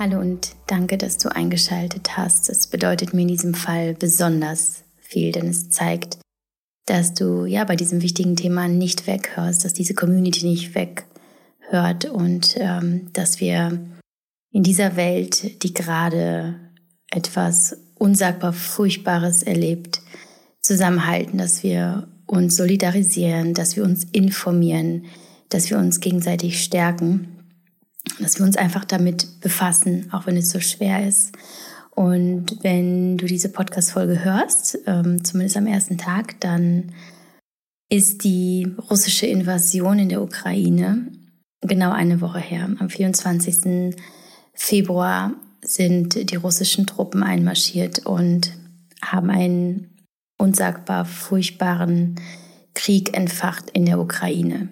Hallo und danke, dass du eingeschaltet hast. Es bedeutet mir in diesem Fall besonders viel, denn es zeigt, dass du ja bei diesem wichtigen Thema nicht weghörst, dass diese Community nicht weghört und ähm, dass wir in dieser Welt, die gerade etwas unsagbar Furchtbares erlebt, zusammenhalten, dass wir uns solidarisieren, dass wir uns informieren, dass wir uns gegenseitig stärken dass wir uns einfach damit befassen, auch wenn es so schwer ist. Und wenn du diese Podcast-Folge hörst, ähm, zumindest am ersten Tag, dann ist die russische Invasion in der Ukraine genau eine Woche her. Am 24. Februar sind die russischen Truppen einmarschiert und haben einen unsagbar furchtbaren Krieg entfacht in der Ukraine.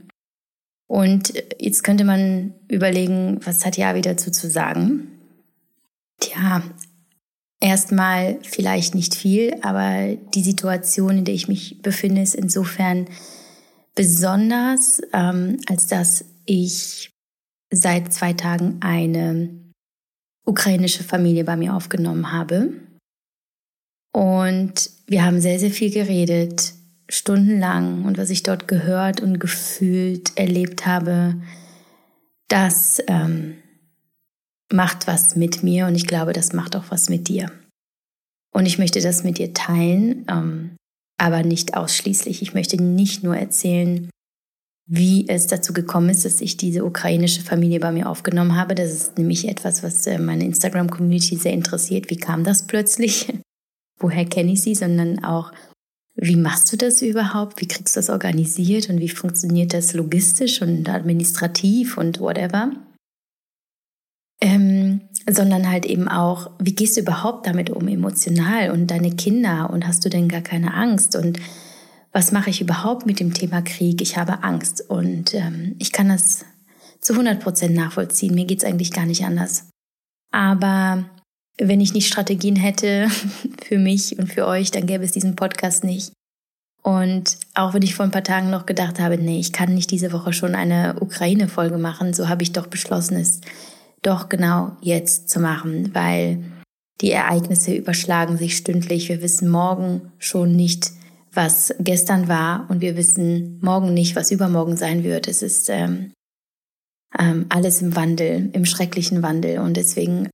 Und jetzt könnte man überlegen, was hat Javi dazu zu sagen? Tja, erstmal vielleicht nicht viel, aber die Situation, in der ich mich befinde, ist insofern besonders, ähm, als dass ich seit zwei Tagen eine ukrainische Familie bei mir aufgenommen habe. Und wir haben sehr, sehr viel geredet stundenlang und was ich dort gehört und gefühlt, erlebt habe, das ähm, macht was mit mir und ich glaube, das macht auch was mit dir. Und ich möchte das mit dir teilen, ähm, aber nicht ausschließlich. Ich möchte nicht nur erzählen, wie es dazu gekommen ist, dass ich diese ukrainische Familie bei mir aufgenommen habe. Das ist nämlich etwas, was äh, meine Instagram-Community sehr interessiert. Wie kam das plötzlich? Woher kenne ich sie? Sondern auch, wie machst du das überhaupt? Wie kriegst du das organisiert und wie funktioniert das logistisch und administrativ und whatever? Ähm, sondern halt eben auch, wie gehst du überhaupt damit um emotional und deine Kinder und hast du denn gar keine Angst und was mache ich überhaupt mit dem Thema Krieg? Ich habe Angst und ähm, ich kann das zu 100 Prozent nachvollziehen. Mir geht's eigentlich gar nicht anders. Aber wenn ich nicht Strategien hätte für mich und für euch, dann gäbe es diesen Podcast nicht. Und auch wenn ich vor ein paar Tagen noch gedacht habe, nee, ich kann nicht diese Woche schon eine Ukraine-Folge machen, so habe ich doch beschlossen, es doch genau jetzt zu machen, weil die Ereignisse überschlagen sich stündlich. Wir wissen morgen schon nicht, was gestern war und wir wissen morgen nicht, was übermorgen sein wird. Es ist ähm, ähm, alles im Wandel, im schrecklichen Wandel und deswegen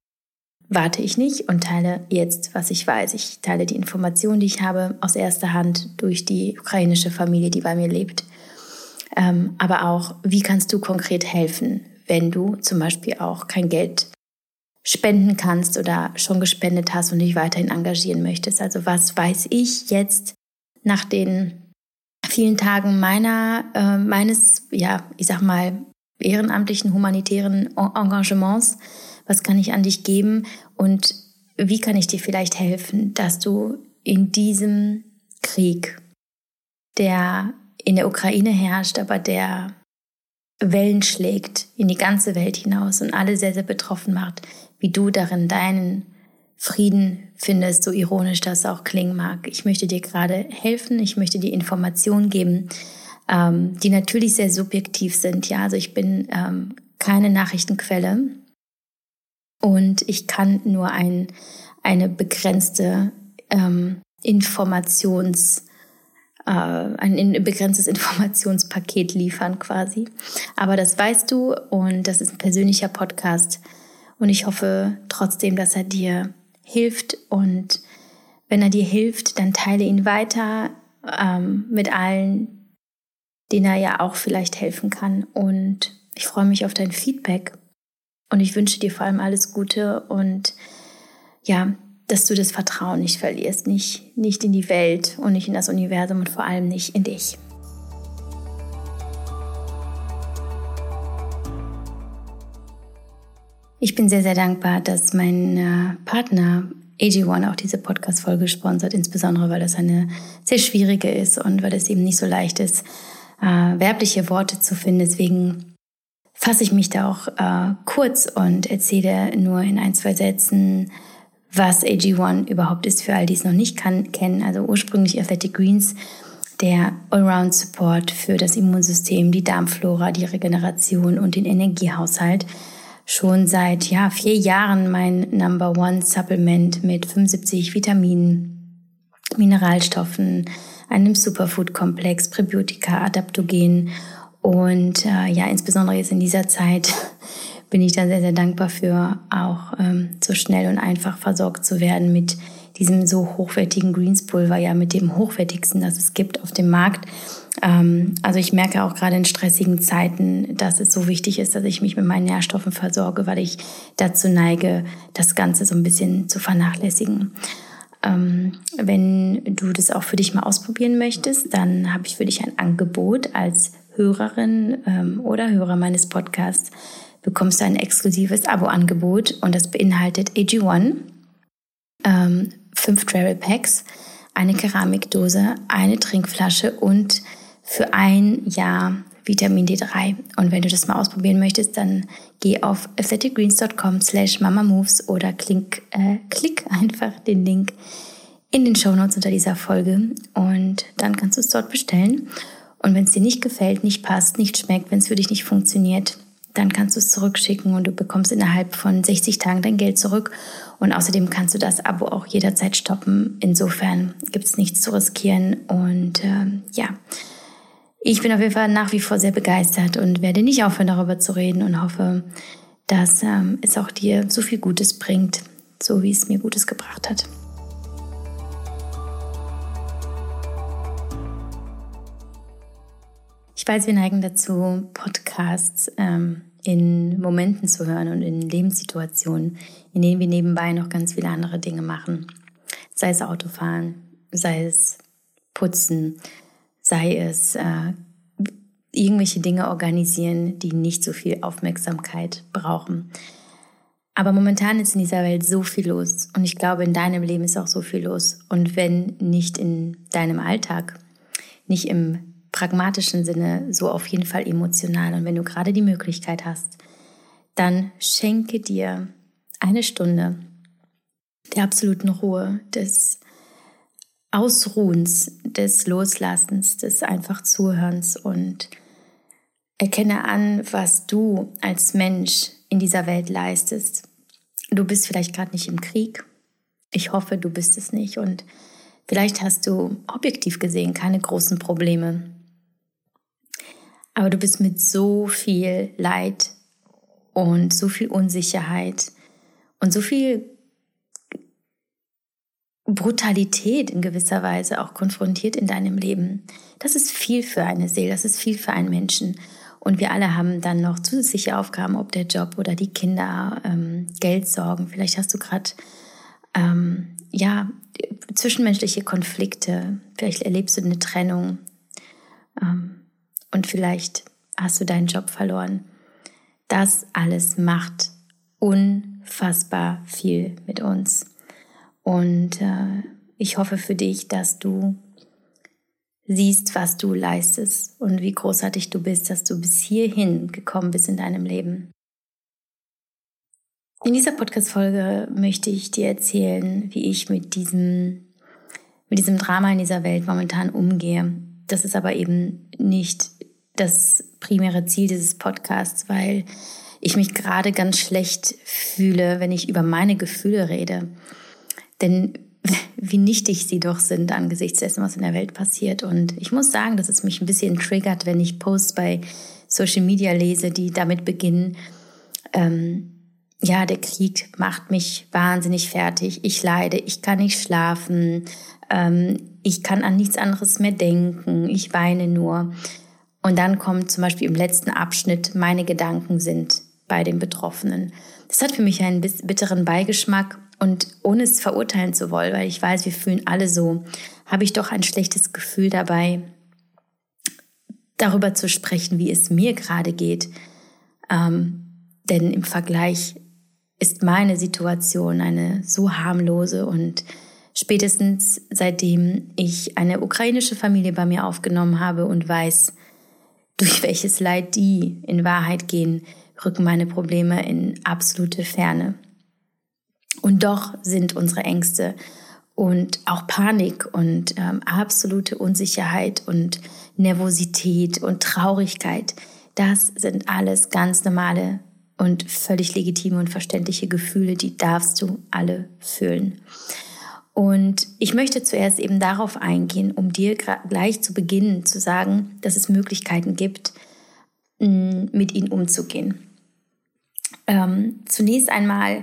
warte ich nicht und teile jetzt, was ich weiß. Ich teile die Informationen, die ich habe, aus erster Hand durch die ukrainische Familie, die bei mir lebt. Ähm, aber auch, wie kannst du konkret helfen, wenn du zum Beispiel auch kein Geld spenden kannst oder schon gespendet hast und dich weiterhin engagieren möchtest. Also was weiß ich jetzt nach den vielen Tagen meiner, äh, meines, ja, ich sag mal, ehrenamtlichen humanitären Engagements, was kann ich an dich geben und wie kann ich dir vielleicht helfen, dass du in diesem Krieg, der in der Ukraine herrscht, aber der Wellen schlägt in die ganze Welt hinaus und alle sehr, sehr betroffen macht, wie du darin deinen Frieden findest, so ironisch das auch klingen mag. Ich möchte dir gerade helfen, ich möchte dir Informationen geben, ähm, die natürlich sehr subjektiv sind. Ja, also ich bin ähm, keine Nachrichtenquelle. Und ich kann nur ein, eine begrenzte ähm, Informations, äh, ein begrenztes Informationspaket liefern quasi. Aber das weißt du und das ist ein persönlicher Podcast. Und ich hoffe trotzdem, dass er dir hilft. Und wenn er dir hilft, dann teile ihn weiter ähm, mit allen, denen er ja auch vielleicht helfen kann. Und ich freue mich auf dein Feedback. Und ich wünsche dir vor allem alles Gute und ja, dass du das Vertrauen nicht verlierst, nicht, nicht in die Welt und nicht in das Universum und vor allem nicht in dich. Ich bin sehr, sehr dankbar, dass mein äh, Partner AG1 auch diese Podcast-Folge sponsert, insbesondere weil das eine sehr schwierige ist und weil es eben nicht so leicht ist, äh, werbliche Worte zu finden. Deswegen fasse ich mich da auch äh, kurz und erzähle nur in ein, zwei Sätzen, was AG1 überhaupt ist für all die es noch nicht kann, kennen. Also ursprünglich Athletic Greens, der Allround Support für das Immunsystem, die Darmflora, die Regeneration und den Energiehaushalt. schon seit ja, vier Jahren mein Number One Supplement mit 75 Vitaminen, Mineralstoffen, einem Superfood-Komplex, Präbiotika, Adaptogen und äh, ja, insbesondere jetzt in dieser Zeit bin ich da sehr, sehr dankbar für, auch ähm, so schnell und einfach versorgt zu werden mit diesem so hochwertigen Greenspulver, ja mit dem hochwertigsten, das es gibt auf dem Markt. Ähm, also ich merke auch gerade in stressigen Zeiten, dass es so wichtig ist, dass ich mich mit meinen Nährstoffen versorge, weil ich dazu neige, das Ganze so ein bisschen zu vernachlässigen. Ähm, wenn du das auch für dich mal ausprobieren möchtest, dann habe ich für dich ein Angebot als Hörerin ähm, oder Hörer meines Podcasts bekommst du ein exklusives Abo-Angebot und das beinhaltet AG1, ähm, fünf Travel Packs, eine Keramikdose, eine Trinkflasche und für ein Jahr Vitamin D3. Und wenn du das mal ausprobieren möchtest, dann geh auf aestheticgreens.com slash mamamoves oder klick, äh, klick einfach den Link in den Show Notes unter dieser Folge und dann kannst du es dort bestellen. Und wenn es dir nicht gefällt, nicht passt, nicht schmeckt, wenn es für dich nicht funktioniert, dann kannst du es zurückschicken und du bekommst innerhalb von 60 Tagen dein Geld zurück. Und außerdem kannst du das Abo auch jederzeit stoppen. Insofern gibt es nichts zu riskieren. Und äh, ja, ich bin auf jeden Fall nach wie vor sehr begeistert und werde nicht aufhören, darüber zu reden und hoffe, dass ähm, es auch dir so viel Gutes bringt, so wie es mir Gutes gebracht hat. Ich weiß, wir neigen dazu, Podcasts ähm, in Momenten zu hören und in Lebenssituationen, in denen wir nebenbei noch ganz viele andere Dinge machen. Sei es Autofahren, sei es Putzen, sei es äh, irgendwelche Dinge organisieren, die nicht so viel Aufmerksamkeit brauchen. Aber momentan ist in dieser Welt so viel los und ich glaube, in deinem Leben ist auch so viel los. Und wenn nicht in deinem Alltag, nicht im pragmatischen Sinne so auf jeden Fall emotional. Und wenn du gerade die Möglichkeit hast, dann schenke dir eine Stunde der absoluten Ruhe, des Ausruhens, des Loslassens, des einfach Zuhörens und erkenne an, was du als Mensch in dieser Welt leistest. Du bist vielleicht gerade nicht im Krieg. Ich hoffe, du bist es nicht. Und vielleicht hast du objektiv gesehen keine großen Probleme. Aber du bist mit so viel Leid und so viel Unsicherheit und so viel Brutalität in gewisser Weise auch konfrontiert in deinem Leben. Das ist viel für eine Seele, das ist viel für einen Menschen. Und wir alle haben dann noch zusätzliche Aufgaben, ob der Job oder die Kinder, ähm, Geldsorgen. Vielleicht hast du gerade ähm, ja zwischenmenschliche Konflikte. Vielleicht erlebst du eine Trennung. Ähm, und vielleicht hast du deinen Job verloren. Das alles macht unfassbar viel mit uns. Und äh, ich hoffe für dich, dass du siehst, was du leistest und wie großartig du bist, dass du bis hierhin gekommen bist in deinem Leben. In dieser Podcast-Folge möchte ich dir erzählen, wie ich mit diesem, mit diesem Drama in dieser Welt momentan umgehe. Das ist aber eben nicht das primäre Ziel dieses Podcasts, weil ich mich gerade ganz schlecht fühle, wenn ich über meine Gefühle rede. Denn wie nichtig sie doch sind angesichts dessen, was in der Welt passiert. Und ich muss sagen, dass es mich ein bisschen triggert, wenn ich Posts bei Social Media lese, die damit beginnen, ähm, ja, der Krieg macht mich wahnsinnig fertig, ich leide, ich kann nicht schlafen, ähm, ich kann an nichts anderes mehr denken, ich weine nur. Und dann kommt zum Beispiel im letzten Abschnitt, meine Gedanken sind bei den Betroffenen. Das hat für mich einen bitteren Beigeschmack und ohne es verurteilen zu wollen, weil ich weiß, wir fühlen alle so, habe ich doch ein schlechtes Gefühl dabei, darüber zu sprechen, wie es mir gerade geht. Ähm, denn im Vergleich ist meine Situation eine so harmlose und spätestens seitdem ich eine ukrainische Familie bei mir aufgenommen habe und weiß, durch welches Leid die in Wahrheit gehen, rücken meine Probleme in absolute Ferne. Und doch sind unsere Ängste und auch Panik und ähm, absolute Unsicherheit und Nervosität und Traurigkeit, das sind alles ganz normale und völlig legitime und verständliche Gefühle, die darfst du alle fühlen. Und ich möchte zuerst eben darauf eingehen, um dir gleich zu Beginn zu sagen, dass es Möglichkeiten gibt, mit ihnen umzugehen. Ähm, zunächst einmal,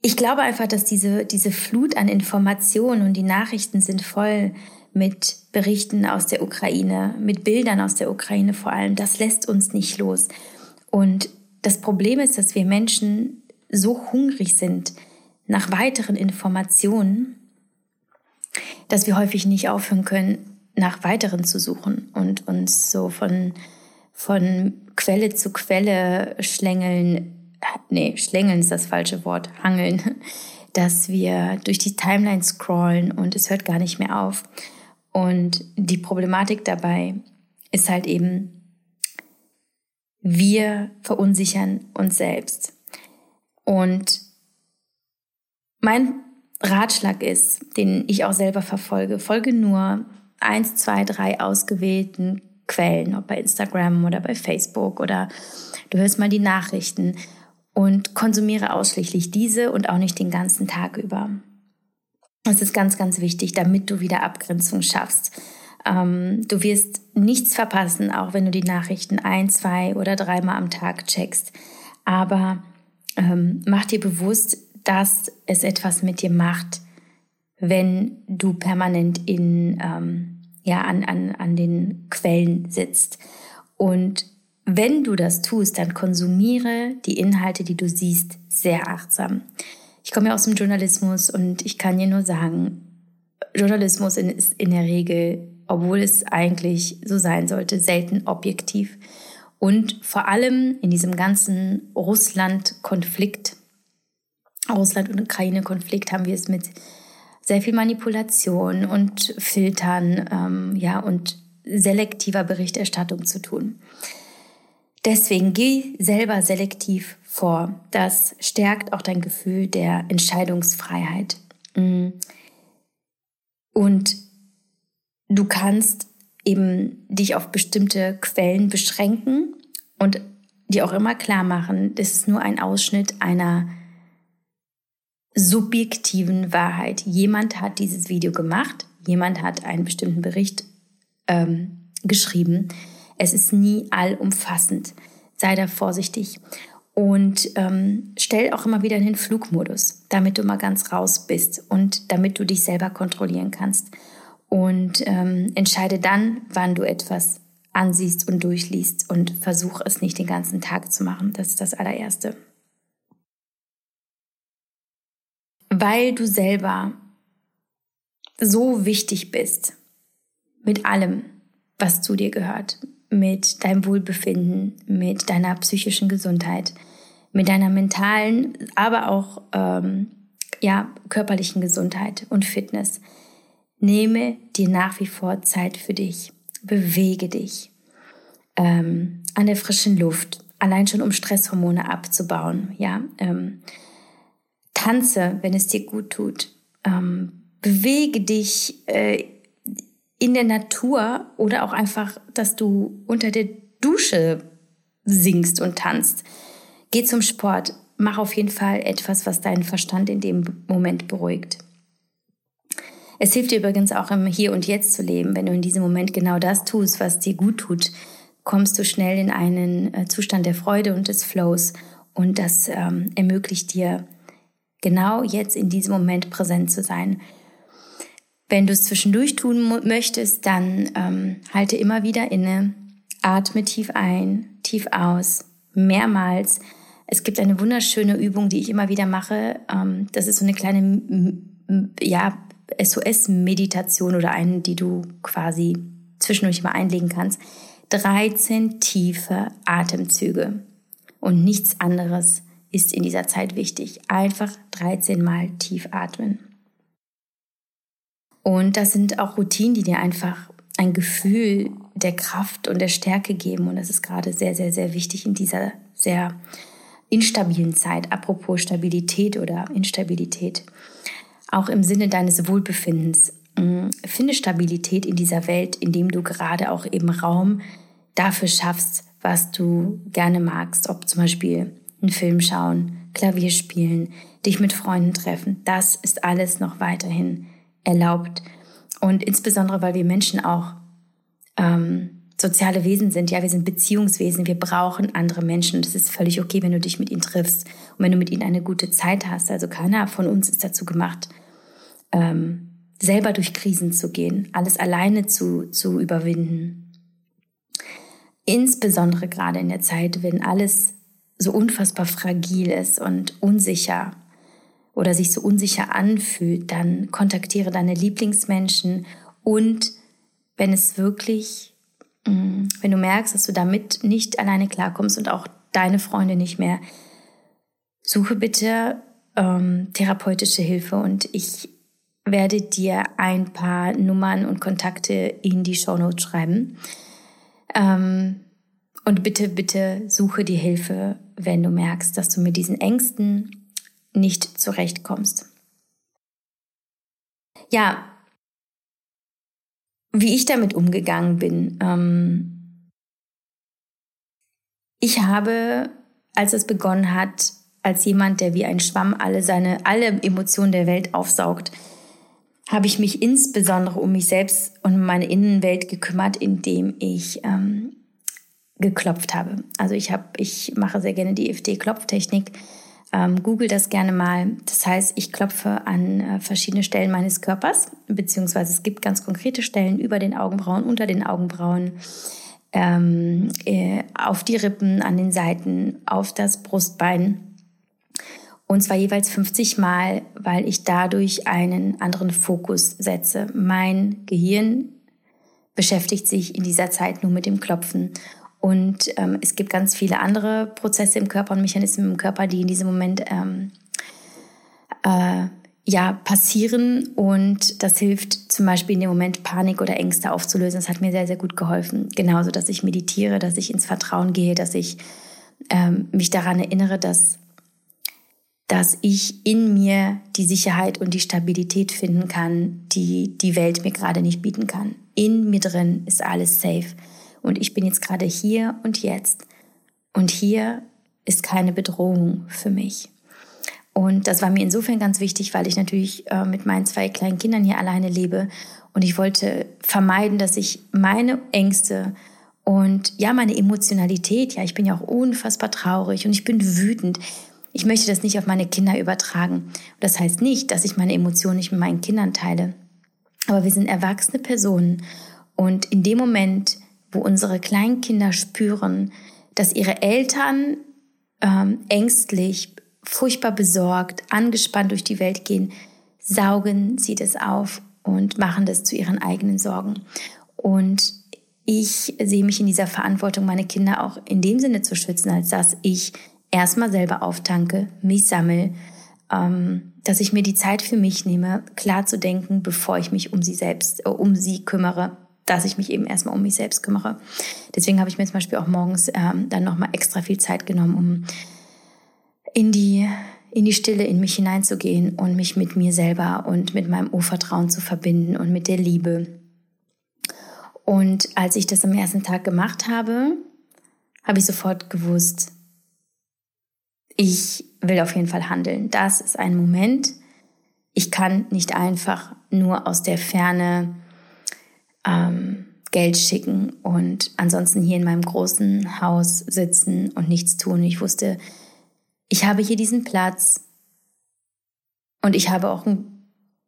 ich glaube einfach, dass diese, diese Flut an Informationen und die Nachrichten sind voll mit Berichten aus der Ukraine, mit Bildern aus der Ukraine vor allem. Das lässt uns nicht los. Und das Problem ist, dass wir Menschen so hungrig sind nach weiteren Informationen, dass wir häufig nicht aufhören können, nach weiteren zu suchen und uns so von, von Quelle zu Quelle schlängeln, nee, schlängeln ist das falsche Wort, hangeln, dass wir durch die Timeline scrollen und es hört gar nicht mehr auf. Und die Problematik dabei ist halt eben, wir verunsichern uns selbst. Und mein Ratschlag ist, den ich auch selber verfolge, folge nur eins, zwei, drei ausgewählten Quellen, ob bei Instagram oder bei Facebook oder du hörst mal die Nachrichten und konsumiere ausschließlich diese und auch nicht den ganzen Tag über. Das ist ganz, ganz wichtig, damit du wieder Abgrenzung schaffst. Ähm, du wirst nichts verpassen, auch wenn du die Nachrichten ein, zwei oder dreimal am Tag checkst. Aber ähm, mach dir bewusst, dass es etwas mit dir macht, wenn du permanent in, ähm, ja, an, an, an den Quellen sitzt. Und wenn du das tust, dann konsumiere die Inhalte, die du siehst, sehr achtsam. Ich komme ja aus dem Journalismus und ich kann dir nur sagen, Journalismus ist in der Regel, obwohl es eigentlich so sein sollte, selten objektiv. Und vor allem in diesem ganzen Russland-Konflikt, Russland- und Ukraine-Konflikt haben wir es mit sehr viel Manipulation und Filtern ähm, ja, und selektiver Berichterstattung zu tun. Deswegen geh selber selektiv vor. Das stärkt auch dein Gefühl der Entscheidungsfreiheit. Mm. Und du kannst eben dich auf bestimmte Quellen beschränken und dir auch immer klar machen, das ist nur ein Ausschnitt einer subjektiven Wahrheit. Jemand hat dieses Video gemacht, jemand hat einen bestimmten Bericht ähm, geschrieben. Es ist nie allumfassend. Sei da vorsichtig. Und ähm, stell auch immer wieder in den Flugmodus, damit du mal ganz raus bist und damit du dich selber kontrollieren kannst. Und ähm, entscheide dann, wann du etwas ansiehst und durchliest und versuch es nicht den ganzen Tag zu machen. Das ist das allererste. Weil du selber so wichtig bist mit allem, was zu dir gehört, mit deinem Wohlbefinden, mit deiner psychischen Gesundheit, mit deiner mentalen, aber auch ähm, ja körperlichen Gesundheit und Fitness. Nehme dir nach wie vor Zeit für dich, bewege dich ähm, an der frischen Luft, allein schon um Stresshormone abzubauen, ja. Ähm, Tanze, wenn es dir gut tut. Ähm, bewege dich äh, in der Natur oder auch einfach, dass du unter der Dusche singst und tanzt. Geh zum Sport. Mach auf jeden Fall etwas, was deinen Verstand in dem Moment beruhigt. Es hilft dir übrigens auch im Hier und Jetzt zu leben. Wenn du in diesem Moment genau das tust, was dir gut tut, kommst du schnell in einen äh, Zustand der Freude und des Flows. Und das ähm, ermöglicht dir, genau jetzt in diesem Moment präsent zu sein. Wenn du es zwischendurch tun möchtest, dann ähm, halte immer wieder inne, atme tief ein, tief aus, mehrmals. Es gibt eine wunderschöne Übung, die ich immer wieder mache. Ähm, das ist so eine kleine ja, SOS-Meditation oder eine, die du quasi zwischendurch immer einlegen kannst. 13 tiefe Atemzüge und nichts anderes ist in dieser Zeit wichtig. Einfach 13 Mal tief atmen. Und das sind auch Routinen, die dir einfach ein Gefühl der Kraft und der Stärke geben. Und das ist gerade sehr, sehr, sehr wichtig in dieser sehr instabilen Zeit. Apropos Stabilität oder Instabilität. Auch im Sinne deines Wohlbefindens. Mm, finde Stabilität in dieser Welt, indem du gerade auch eben Raum dafür schaffst, was du gerne magst, ob zum Beispiel einen Film schauen, Klavier spielen, dich mit Freunden treffen, das ist alles noch weiterhin erlaubt. Und insbesondere, weil wir Menschen auch ähm, soziale Wesen sind. Ja, wir sind Beziehungswesen. Wir brauchen andere Menschen. Und es ist völlig okay, wenn du dich mit ihnen triffst und wenn du mit ihnen eine gute Zeit hast. Also keiner von uns ist dazu gemacht, ähm, selber durch Krisen zu gehen, alles alleine zu, zu überwinden. Insbesondere gerade in der Zeit, wenn alles so unfassbar fragil ist und unsicher oder sich so unsicher anfühlt, dann kontaktiere deine Lieblingsmenschen und wenn es wirklich Mm, wenn du merkst, dass du damit nicht alleine klarkommst und auch deine Freunde nicht mehr, suche bitte ähm, therapeutische Hilfe und ich werde dir ein paar Nummern und Kontakte in die Shownotes schreiben. Ähm, und bitte, bitte suche die Hilfe, wenn du merkst, dass du mit diesen Ängsten nicht zurechtkommst. Ja, wie ich damit umgegangen bin. Ähm ich habe, als es begonnen hat, als jemand, der wie ein Schwamm alle seine, alle Emotionen der Welt aufsaugt, habe ich mich insbesondere um mich selbst und meine Innenwelt gekümmert, indem ich ähm, geklopft habe. Also ich habe, ich mache sehr gerne die EFT-Klopftechnik ähm, Google das gerne mal. Das heißt, ich klopfe an äh, verschiedene Stellen meines Körpers, beziehungsweise es gibt ganz konkrete Stellen über den Augenbrauen, unter den Augenbrauen, ähm, äh, auf die Rippen, an den Seiten, auf das Brustbein. Und zwar jeweils 50 Mal, weil ich dadurch einen anderen Fokus setze. Mein Gehirn beschäftigt sich in dieser Zeit nur mit dem Klopfen. Und ähm, es gibt ganz viele andere Prozesse im Körper und Mechanismen im Körper, die in diesem Moment ähm, äh, ja passieren. Und das hilft zum Beispiel in dem Moment Panik oder Ängste aufzulösen. Das hat mir sehr, sehr gut geholfen. Genauso, dass ich meditiere, dass ich ins Vertrauen gehe, dass ich ähm, mich daran erinnere, dass dass ich in mir die Sicherheit und die Stabilität finden kann, die die Welt mir gerade nicht bieten kann. In mir drin ist alles safe. Und ich bin jetzt gerade hier und jetzt. Und hier ist keine Bedrohung für mich. Und das war mir insofern ganz wichtig, weil ich natürlich äh, mit meinen zwei kleinen Kindern hier alleine lebe. Und ich wollte vermeiden, dass ich meine Ängste und ja, meine Emotionalität, ja, ich bin ja auch unfassbar traurig und ich bin wütend. Ich möchte das nicht auf meine Kinder übertragen. Das heißt nicht, dass ich meine Emotionen nicht mit meinen Kindern teile. Aber wir sind erwachsene Personen. Und in dem Moment, wo unsere Kleinkinder spüren, dass ihre Eltern ähm, ängstlich, furchtbar besorgt, angespannt durch die Welt gehen, saugen sie das auf und machen das zu ihren eigenen Sorgen. Und ich sehe mich in dieser Verantwortung, meine Kinder auch in dem Sinne zu schützen, als dass ich erstmal selber auftanke, mich sammle, ähm, dass ich mir die Zeit für mich nehme, klar zu denken, bevor ich mich um sie selbst, äh, um sie kümmere, dass ich mich eben erstmal um mich selbst kümmere. Deswegen habe ich mir zum Beispiel auch morgens ähm, dann nochmal extra viel Zeit genommen, um in die, in die Stille in mich hineinzugehen und mich mit mir selber und mit meinem Urvertrauen zu verbinden und mit der Liebe. Und als ich das am ersten Tag gemacht habe, habe ich sofort gewusst, ich will auf jeden Fall handeln. Das ist ein Moment. Ich kann nicht einfach nur aus der Ferne ähm, Geld schicken und ansonsten hier in meinem großen Haus sitzen und nichts tun. Ich wusste, ich habe hier diesen Platz und ich habe auch,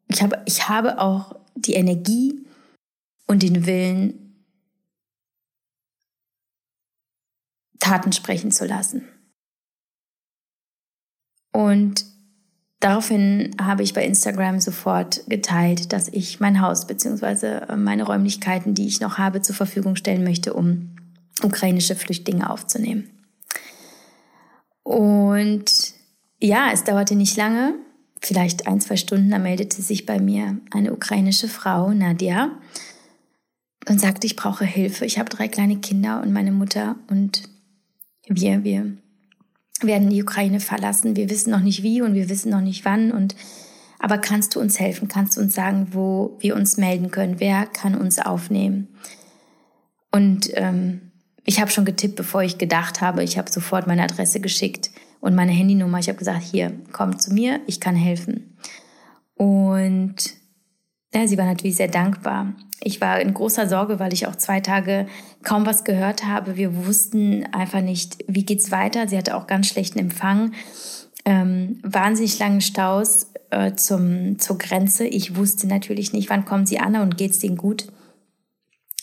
ich habe, ich habe auch die Energie und den Willen, Taten sprechen zu lassen. Und Daraufhin habe ich bei Instagram sofort geteilt, dass ich mein Haus bzw. meine Räumlichkeiten, die ich noch habe, zur Verfügung stellen möchte, um ukrainische Flüchtlinge aufzunehmen. Und ja, es dauerte nicht lange, vielleicht ein, zwei Stunden, da meldete sich bei mir eine ukrainische Frau, Nadia, und sagte, ich brauche Hilfe. Ich habe drei kleine Kinder und meine Mutter und wir, wir werden die Ukraine verlassen. Wir wissen noch nicht wie und wir wissen noch nicht wann. Und aber kannst du uns helfen? Kannst du uns sagen, wo wir uns melden können? Wer kann uns aufnehmen? Und ähm, ich habe schon getippt, bevor ich gedacht habe. Ich habe sofort meine Adresse geschickt und meine Handynummer. Ich habe gesagt, hier, komm zu mir, ich kann helfen. Und ja, sie war natürlich sehr dankbar. Ich war in großer Sorge, weil ich auch zwei Tage kaum was gehört habe. Wir wussten einfach nicht, wie geht's weiter. Sie hatte auch ganz schlechten Empfang, ähm, wahnsinnig langen Staus äh, zum, zur Grenze. Ich wusste natürlich nicht, wann kommen sie an und geht's denen gut.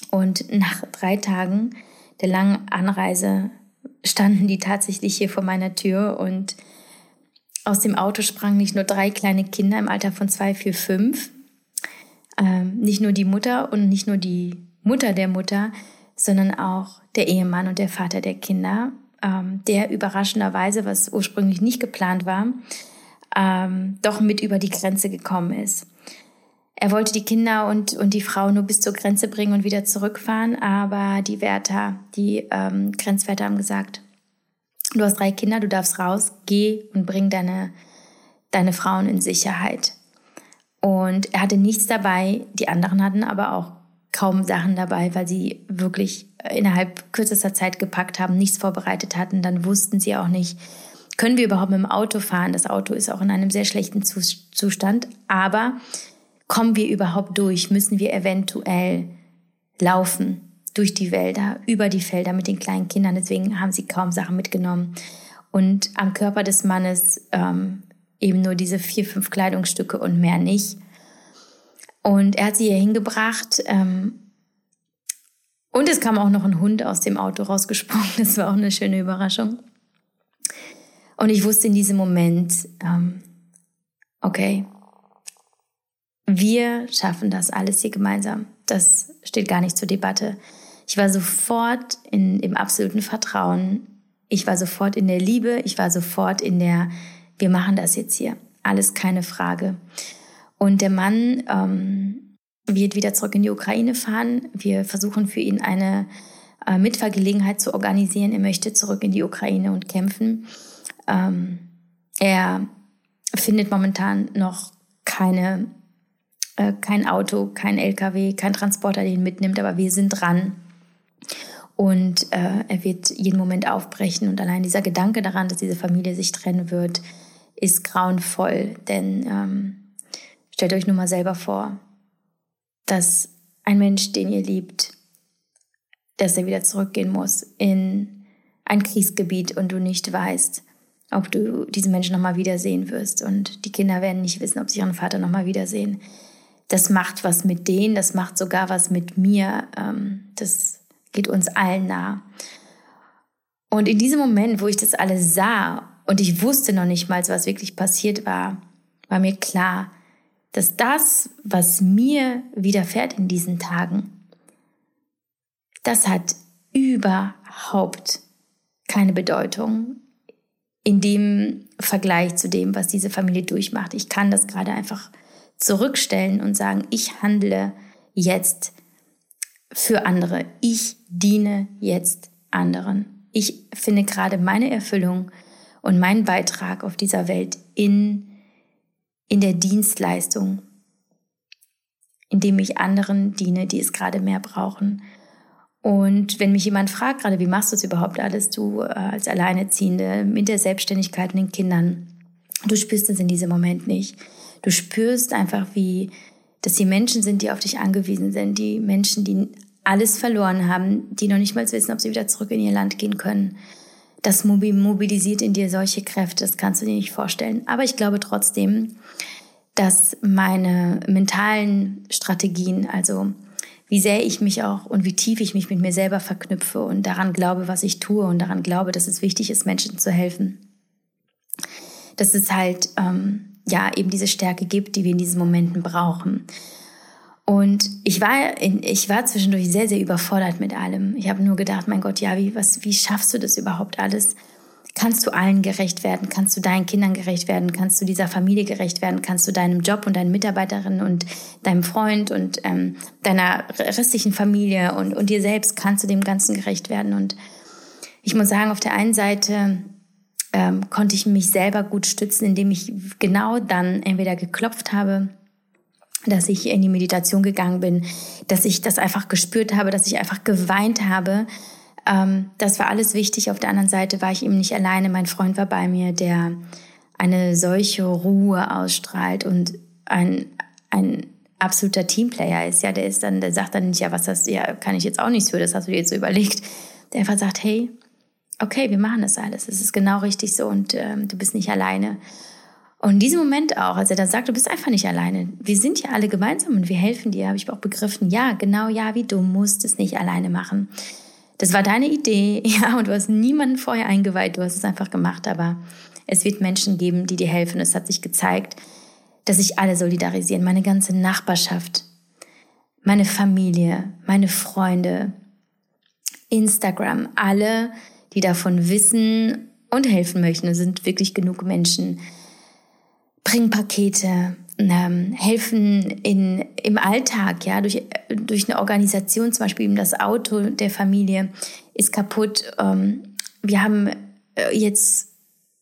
Und nach drei Tagen der langen Anreise standen die tatsächlich hier vor meiner Tür und aus dem Auto sprangen nicht nur drei kleine Kinder im Alter von zwei, vier, fünf, ähm, nicht nur die Mutter und nicht nur die Mutter der Mutter, sondern auch der Ehemann und der Vater der Kinder, ähm, der überraschenderweise, was ursprünglich nicht geplant war, ähm, doch mit über die Grenze gekommen ist. Er wollte die Kinder und, und die Frau nur bis zur Grenze bringen und wieder zurückfahren, aber die Wärter, die ähm, Grenzwärter haben gesagt, du hast drei Kinder, du darfst raus, geh und bring deine, deine Frauen in Sicherheit. Und er hatte nichts dabei, die anderen hatten aber auch kaum Sachen dabei, weil sie wirklich innerhalb kürzester Zeit gepackt haben, nichts vorbereitet hatten. Dann wussten sie auch nicht, können wir überhaupt mit dem Auto fahren? Das Auto ist auch in einem sehr schlechten Zustand, aber kommen wir überhaupt durch? Müssen wir eventuell laufen durch die Wälder, über die Felder mit den kleinen Kindern? Deswegen haben sie kaum Sachen mitgenommen. Und am Körper des Mannes ähm, eben nur diese vier, fünf Kleidungsstücke und mehr nicht. Und er hat sie hier hingebracht. Ähm, und es kam auch noch ein Hund aus dem Auto rausgesprungen. Das war auch eine schöne Überraschung. Und ich wusste in diesem Moment, ähm, okay, wir schaffen das alles hier gemeinsam. Das steht gar nicht zur Debatte. Ich war sofort in, im absoluten Vertrauen. Ich war sofort in der Liebe. Ich war sofort in der, wir machen das jetzt hier. Alles keine Frage. Und der Mann ähm, wird wieder zurück in die Ukraine fahren. Wir versuchen für ihn eine äh, Mitfahrgelegenheit zu organisieren. Er möchte zurück in die Ukraine und kämpfen. Ähm, er findet momentan noch keine äh, kein Auto, kein LKW, kein Transporter, den mitnimmt, aber wir sind dran. Und äh, er wird jeden Moment aufbrechen. Und allein dieser Gedanke daran, dass diese Familie sich trennen wird, ist grauenvoll. Denn ähm, stellt euch nur mal selber vor, dass ein Mensch, den ihr liebt, dass er wieder zurückgehen muss in ein Kriegsgebiet und du nicht weißt, ob du diesen Menschen nochmal wiedersehen wirst. Und die Kinder werden nicht wissen, ob sie ihren Vater nochmal wiedersehen das macht was mit denen, das macht sogar was mit mir. Ähm, das geht uns allen nah. Und in diesem Moment, wo ich das alles sah und ich wusste noch nicht mal, was wirklich passiert war, war mir klar, dass das, was mir widerfährt in diesen Tagen, das hat überhaupt keine Bedeutung in dem Vergleich zu dem, was diese Familie durchmacht. Ich kann das gerade einfach zurückstellen und sagen, ich handle jetzt für andere. Ich diene jetzt anderen. Ich finde gerade meine Erfüllung und meinen Beitrag auf dieser Welt in, in der Dienstleistung, indem ich anderen diene, die es gerade mehr brauchen. Und wenn mich jemand fragt, gerade wie machst du es überhaupt alles, du äh, als Alleineziehende mit der Selbstständigkeit und den Kindern, du spürst es in diesem Moment nicht. Du spürst einfach, wie, dass die Menschen sind, die auf dich angewiesen sind, die Menschen, die alles verloren haben, die noch nicht mal wissen, ob sie wieder zurück in ihr Land gehen können. Das mobilisiert in dir solche Kräfte, das kannst du dir nicht vorstellen. Aber ich glaube trotzdem, dass meine mentalen Strategien, also wie sehr ich mich auch und wie tief ich mich mit mir selber verknüpfe und daran glaube, was ich tue und daran glaube, dass es wichtig ist, Menschen zu helfen. Das ist halt ähm, ja eben diese Stärke gibt, die wir in diesen Momenten brauchen. Und ich war, in, ich war zwischendurch sehr, sehr überfordert mit allem. Ich habe nur gedacht, mein Gott, ja, wie, was, wie schaffst du das überhaupt alles? Kannst du allen gerecht werden? Kannst du deinen Kindern gerecht werden? Kannst du dieser Familie gerecht werden? Kannst du deinem Job und deinen Mitarbeiterinnen und deinem Freund und ähm, deiner restlichen Familie und, und dir selbst, kannst du dem Ganzen gerecht werden? Und ich muss sagen, auf der einen Seite ähm, konnte ich mich selber gut stützen, indem ich genau dann entweder geklopft habe, dass ich in die Meditation gegangen bin, dass ich das einfach gespürt habe, dass ich einfach geweint habe, Ähm, das war alles wichtig. Auf der anderen Seite war ich eben nicht alleine. Mein Freund war bei mir, der eine solche Ruhe ausstrahlt und ein, ein absoluter Teamplayer ist. Ja, der ist dann, der sagt dann nicht, ja, was das, ja, kann ich jetzt auch nichts für, das hast du dir jetzt so überlegt. Der einfach sagt, hey, okay, wir machen das alles. Es ist genau richtig so und ähm, du bist nicht alleine. Und in diesem Moment auch, als er dann sagt, du bist einfach nicht alleine. Wir sind ja alle gemeinsam und wir helfen dir, habe ich auch begriffen. Ja, genau, ja, wie du musst es nicht alleine machen. Das war deine Idee, ja, und du hast niemanden vorher eingeweiht, du hast es einfach gemacht, aber es wird Menschen geben, die dir helfen. Es hat sich gezeigt, dass sich alle solidarisieren, meine ganze Nachbarschaft, meine Familie, meine Freunde, Instagram, alle, die davon wissen und helfen möchten. Es sind wirklich genug Menschen bringen Pakete, ähm, helfen in, im Alltag, ja, durch, durch eine Organisation, zum Beispiel das Auto der Familie ist kaputt. Ähm, wir haben äh, jetzt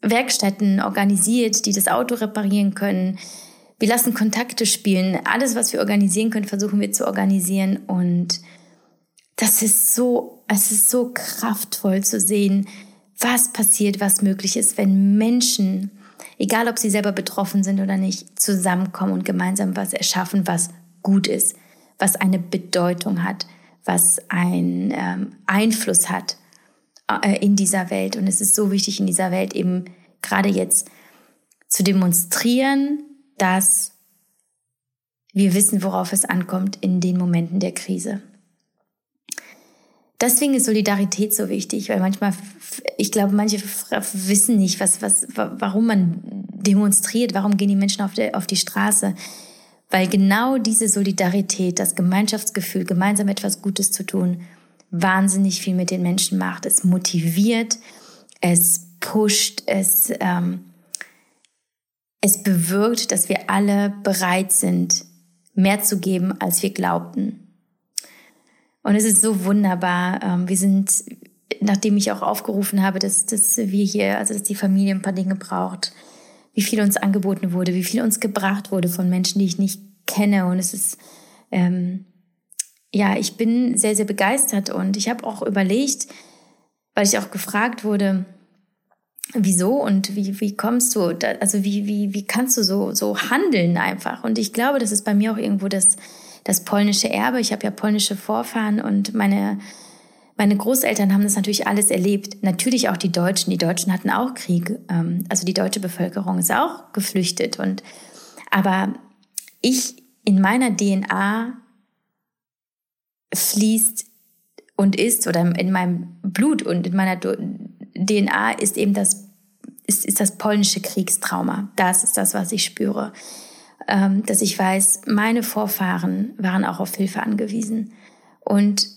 Werkstätten organisiert, die das Auto reparieren können. Wir lassen Kontakte spielen. Alles, was wir organisieren können, versuchen wir zu organisieren. Und das ist so, es ist so kraftvoll zu sehen, was passiert, was möglich ist, wenn Menschen egal ob sie selber betroffen sind oder nicht, zusammenkommen und gemeinsam was erschaffen, was gut ist, was eine Bedeutung hat, was einen ähm, Einfluss hat äh, in dieser Welt. Und es ist so wichtig in dieser Welt eben gerade jetzt zu demonstrieren, dass wir wissen, worauf es ankommt in den Momenten der Krise. Deswegen ist Solidarität so wichtig, weil manchmal, ich glaube, manche wissen nicht, was, was, warum man demonstriert, warum gehen die Menschen auf, der, auf die Straße. Weil genau diese Solidarität, das Gemeinschaftsgefühl, gemeinsam etwas Gutes zu tun, wahnsinnig viel mit den Menschen macht. Es motiviert, es pusht, es, ähm, es bewirkt, dass wir alle bereit sind, mehr zu geben, als wir glaubten. Und es ist so wunderbar. Ähm, wir sind, nachdem ich auch aufgerufen habe, dass, dass wir hier, also dass die Familie ein paar Dinge braucht, wie viel uns angeboten wurde, wie viel uns gebracht wurde von Menschen, die ich nicht kenne. Und es ist, ähm, ja, ich bin sehr, sehr begeistert und ich habe auch überlegt, weil ich auch gefragt wurde, wieso und wie, wie kommst du, da, also wie, wie, wie kannst du so, so handeln einfach? Und ich glaube, das ist bei mir auch irgendwo das, das polnische Erbe. Ich habe ja polnische Vorfahren und meine, meine Großeltern haben das natürlich alles erlebt. Natürlich auch die Deutschen. Die Deutschen hatten auch Krieg. Ähm, also die deutsche Bevölkerung ist auch geflüchtet. Und, aber ich in meiner DNA fließt und ist oder in meinem Blut und in meiner DNA ist eben das ist, ist das polnische Kriegstrauma. Das ist das, was ich spüre ähm, dass ich weiß, meine Vorfahren waren auch auf Hilfe angewiesen. Und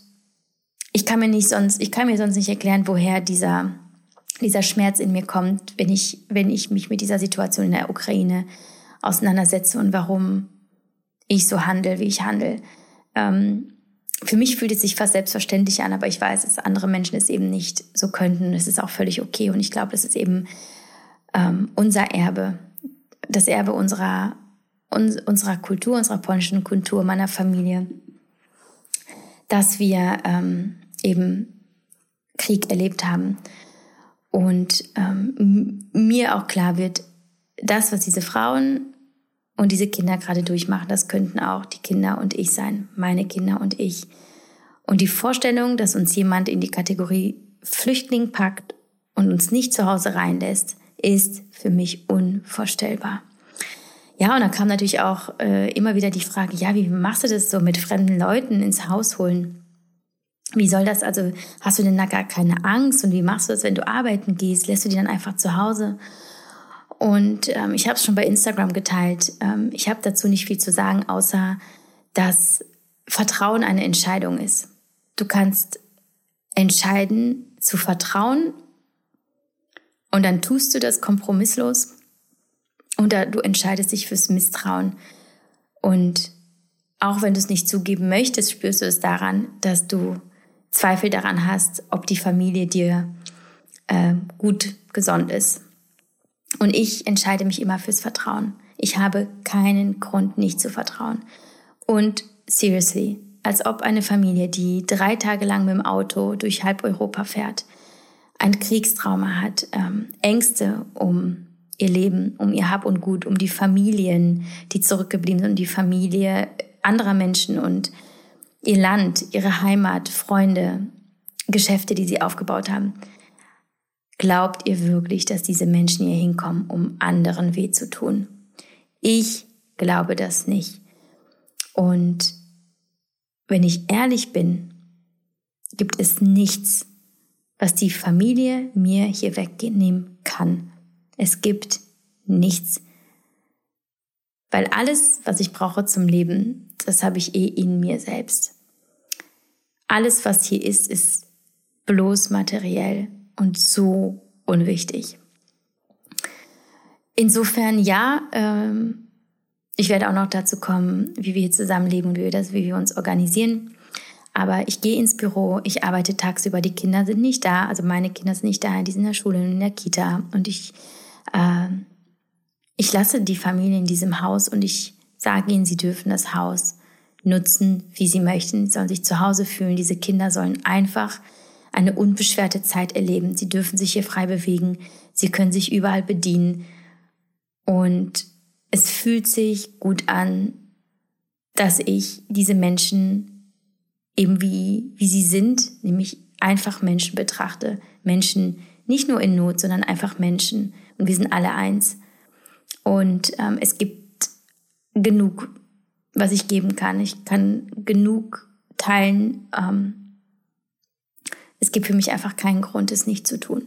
ich kann mir nicht sonst, ich kann mir sonst nicht erklären, woher dieser, dieser Schmerz in mir kommt, wenn ich, wenn ich mich mit dieser Situation in der Ukraine auseinandersetze und warum ich so handle, wie ich handle. Ähm, für mich fühlt es sich fast selbstverständlich an, aber ich weiß, dass andere Menschen es eben nicht so könnten. Es ist auch völlig okay. Und ich glaube, das ist eben ähm, unser Erbe, das Erbe unserer unserer Kultur, unserer polnischen Kultur, meiner Familie, dass wir ähm, eben Krieg erlebt haben. Und ähm, mir auch klar wird, das, was diese Frauen und diese Kinder gerade durchmachen, das könnten auch die Kinder und ich sein, meine Kinder und ich. Und die Vorstellung, dass uns jemand in die Kategorie Flüchtling packt und uns nicht zu Hause reinlässt, ist für mich unvorstellbar. Ja, und dann kam natürlich auch äh, immer wieder die Frage, ja, wie machst du das so mit fremden Leuten ins Haus holen? Wie soll das, also hast du denn da gar keine Angst und wie machst du das, wenn du arbeiten gehst? Lässt du die dann einfach zu Hause? Und ähm, ich habe es schon bei Instagram geteilt. Ähm, ich habe dazu nicht viel zu sagen, außer dass Vertrauen eine Entscheidung ist. Du kannst entscheiden zu vertrauen und dann tust du das kompromisslos oder du entscheidest dich fürs Misstrauen. Und auch wenn du es nicht zugeben möchtest, spürst du es daran, dass du Zweifel daran hast, ob die Familie dir äh, gut gesund ist. Und ich entscheide mich immer fürs Vertrauen. Ich habe keinen Grund, nicht zu vertrauen. Und seriously, als ob eine Familie, die drei Tage lang mit dem Auto durch halb Europa fährt, ein Kriegstrauma hat, ähm, Ängste um ihr Leben, um ihr Hab und Gut, um die Familien, die zurückgeblieben sind, um die Familie anderer Menschen und ihr Land, ihre Heimat, Freunde, Geschäfte, die sie aufgebaut haben. Glaubt ihr wirklich, dass diese Menschen hier hinkommen, um anderen weh zu tun? Ich glaube das nicht. Und wenn ich ehrlich bin, gibt es nichts, was die Familie mir hier wegnehmen kann. Es gibt nichts. Weil alles, was ich brauche zum Leben, das habe ich eh in mir selbst. Alles, was hier ist, ist bloß materiell und so unwichtig. Insofern ja, ähm, ich werde auch noch dazu kommen, wie wir hier zusammenleben und wie wir uns organisieren. Aber ich gehe ins Büro, ich arbeite tagsüber, die Kinder sind nicht da, also meine Kinder sind nicht da, die sind in der Schule, in der Kita und ich, äh, ich lasse die Familie in diesem Haus und ich sage ihnen, sie dürfen das Haus nutzen, wie sie möchten. Sie sollen sich zu Hause fühlen. Diese Kinder sollen einfach eine unbeschwerte Zeit erleben. Sie dürfen sich hier frei bewegen. Sie können sich überall bedienen. Und es fühlt sich gut an, dass ich diese Menschen eben wie, wie sie sind, nämlich einfach Menschen betrachte. Menschen nicht nur in Not, sondern einfach Menschen. Und wir sind alle eins. Und ähm, es gibt genug, was ich geben kann. Ich kann genug teilen. Ähm, es gibt für mich einfach keinen Grund, es nicht zu tun.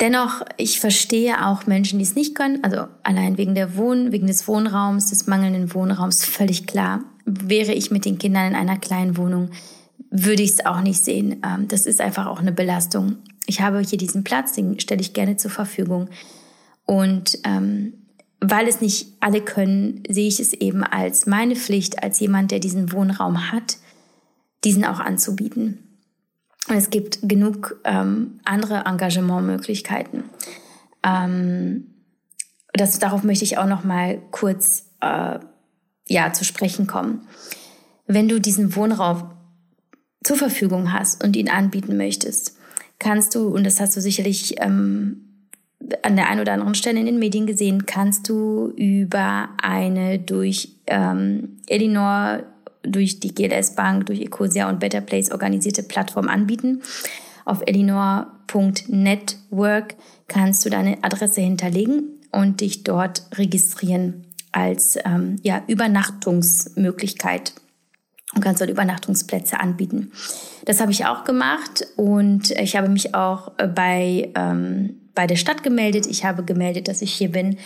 Dennoch, ich verstehe auch Menschen, die es nicht können. Also allein wegen der Wohn, wegen des Wohnraums, des mangelnden Wohnraums, völlig klar wäre ich mit den Kindern in einer kleinen Wohnung, würde ich es auch nicht sehen. Ähm, das ist einfach auch eine Belastung. Ich habe hier diesen Platz, den stelle ich gerne zur Verfügung. Und ähm, weil es nicht alle können, sehe ich es eben als meine Pflicht, als jemand, der diesen Wohnraum hat, diesen auch anzubieten. Und es gibt genug ähm, andere Engagementmöglichkeiten. Ähm, das, darauf möchte ich auch noch mal kurz äh, ja, zu sprechen kommen. Wenn du diesen Wohnraum zur Verfügung hast und ihn anbieten möchtest, kannst du, und das hast du sicherlich ähm, an der einen oder anderen Stelle in den Medien gesehen, kannst du über eine durch ähm, Elinor, durch die GLS Bank, durch Ecosia und Better Place organisierte Plattform anbieten. Auf elinor.network kannst du deine Adresse hinterlegen und dich dort registrieren als ähm, ja, Übernachtungsmöglichkeit und kannst dort Übernachtungsplätze anbieten. Das habe ich auch gemacht und ich habe mich auch äh, bei, ähm, bei der Stadt gemeldet. Ich habe gemeldet, dass ich hier bin.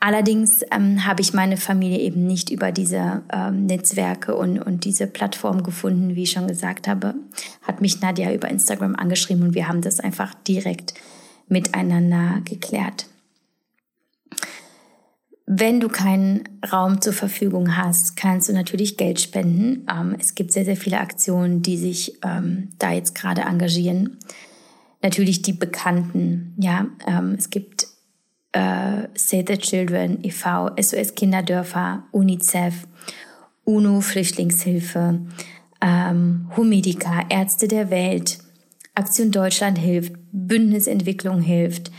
Allerdings ähm, habe ich meine Familie eben nicht über diese ähm, Netzwerke und, und diese Plattform gefunden, wie ich schon gesagt habe. Hat mich Nadja über Instagram angeschrieben und wir haben das einfach direkt miteinander geklärt. Wenn du keinen Raum zur Verfügung hast, kannst du natürlich Geld spenden. Ähm, es gibt sehr, sehr viele Aktionen, die sich ähm, da jetzt gerade engagieren. Natürlich die Bekannten, ja. Ähm, es gibt äh, Save the Children e.V., SOS Kinderdörfer, UNICEF, UNO Flüchtlingshilfe, ähm, Humedica, Ärzte der Welt, Aktion Deutschland hilft, Bündnisentwicklung hilft,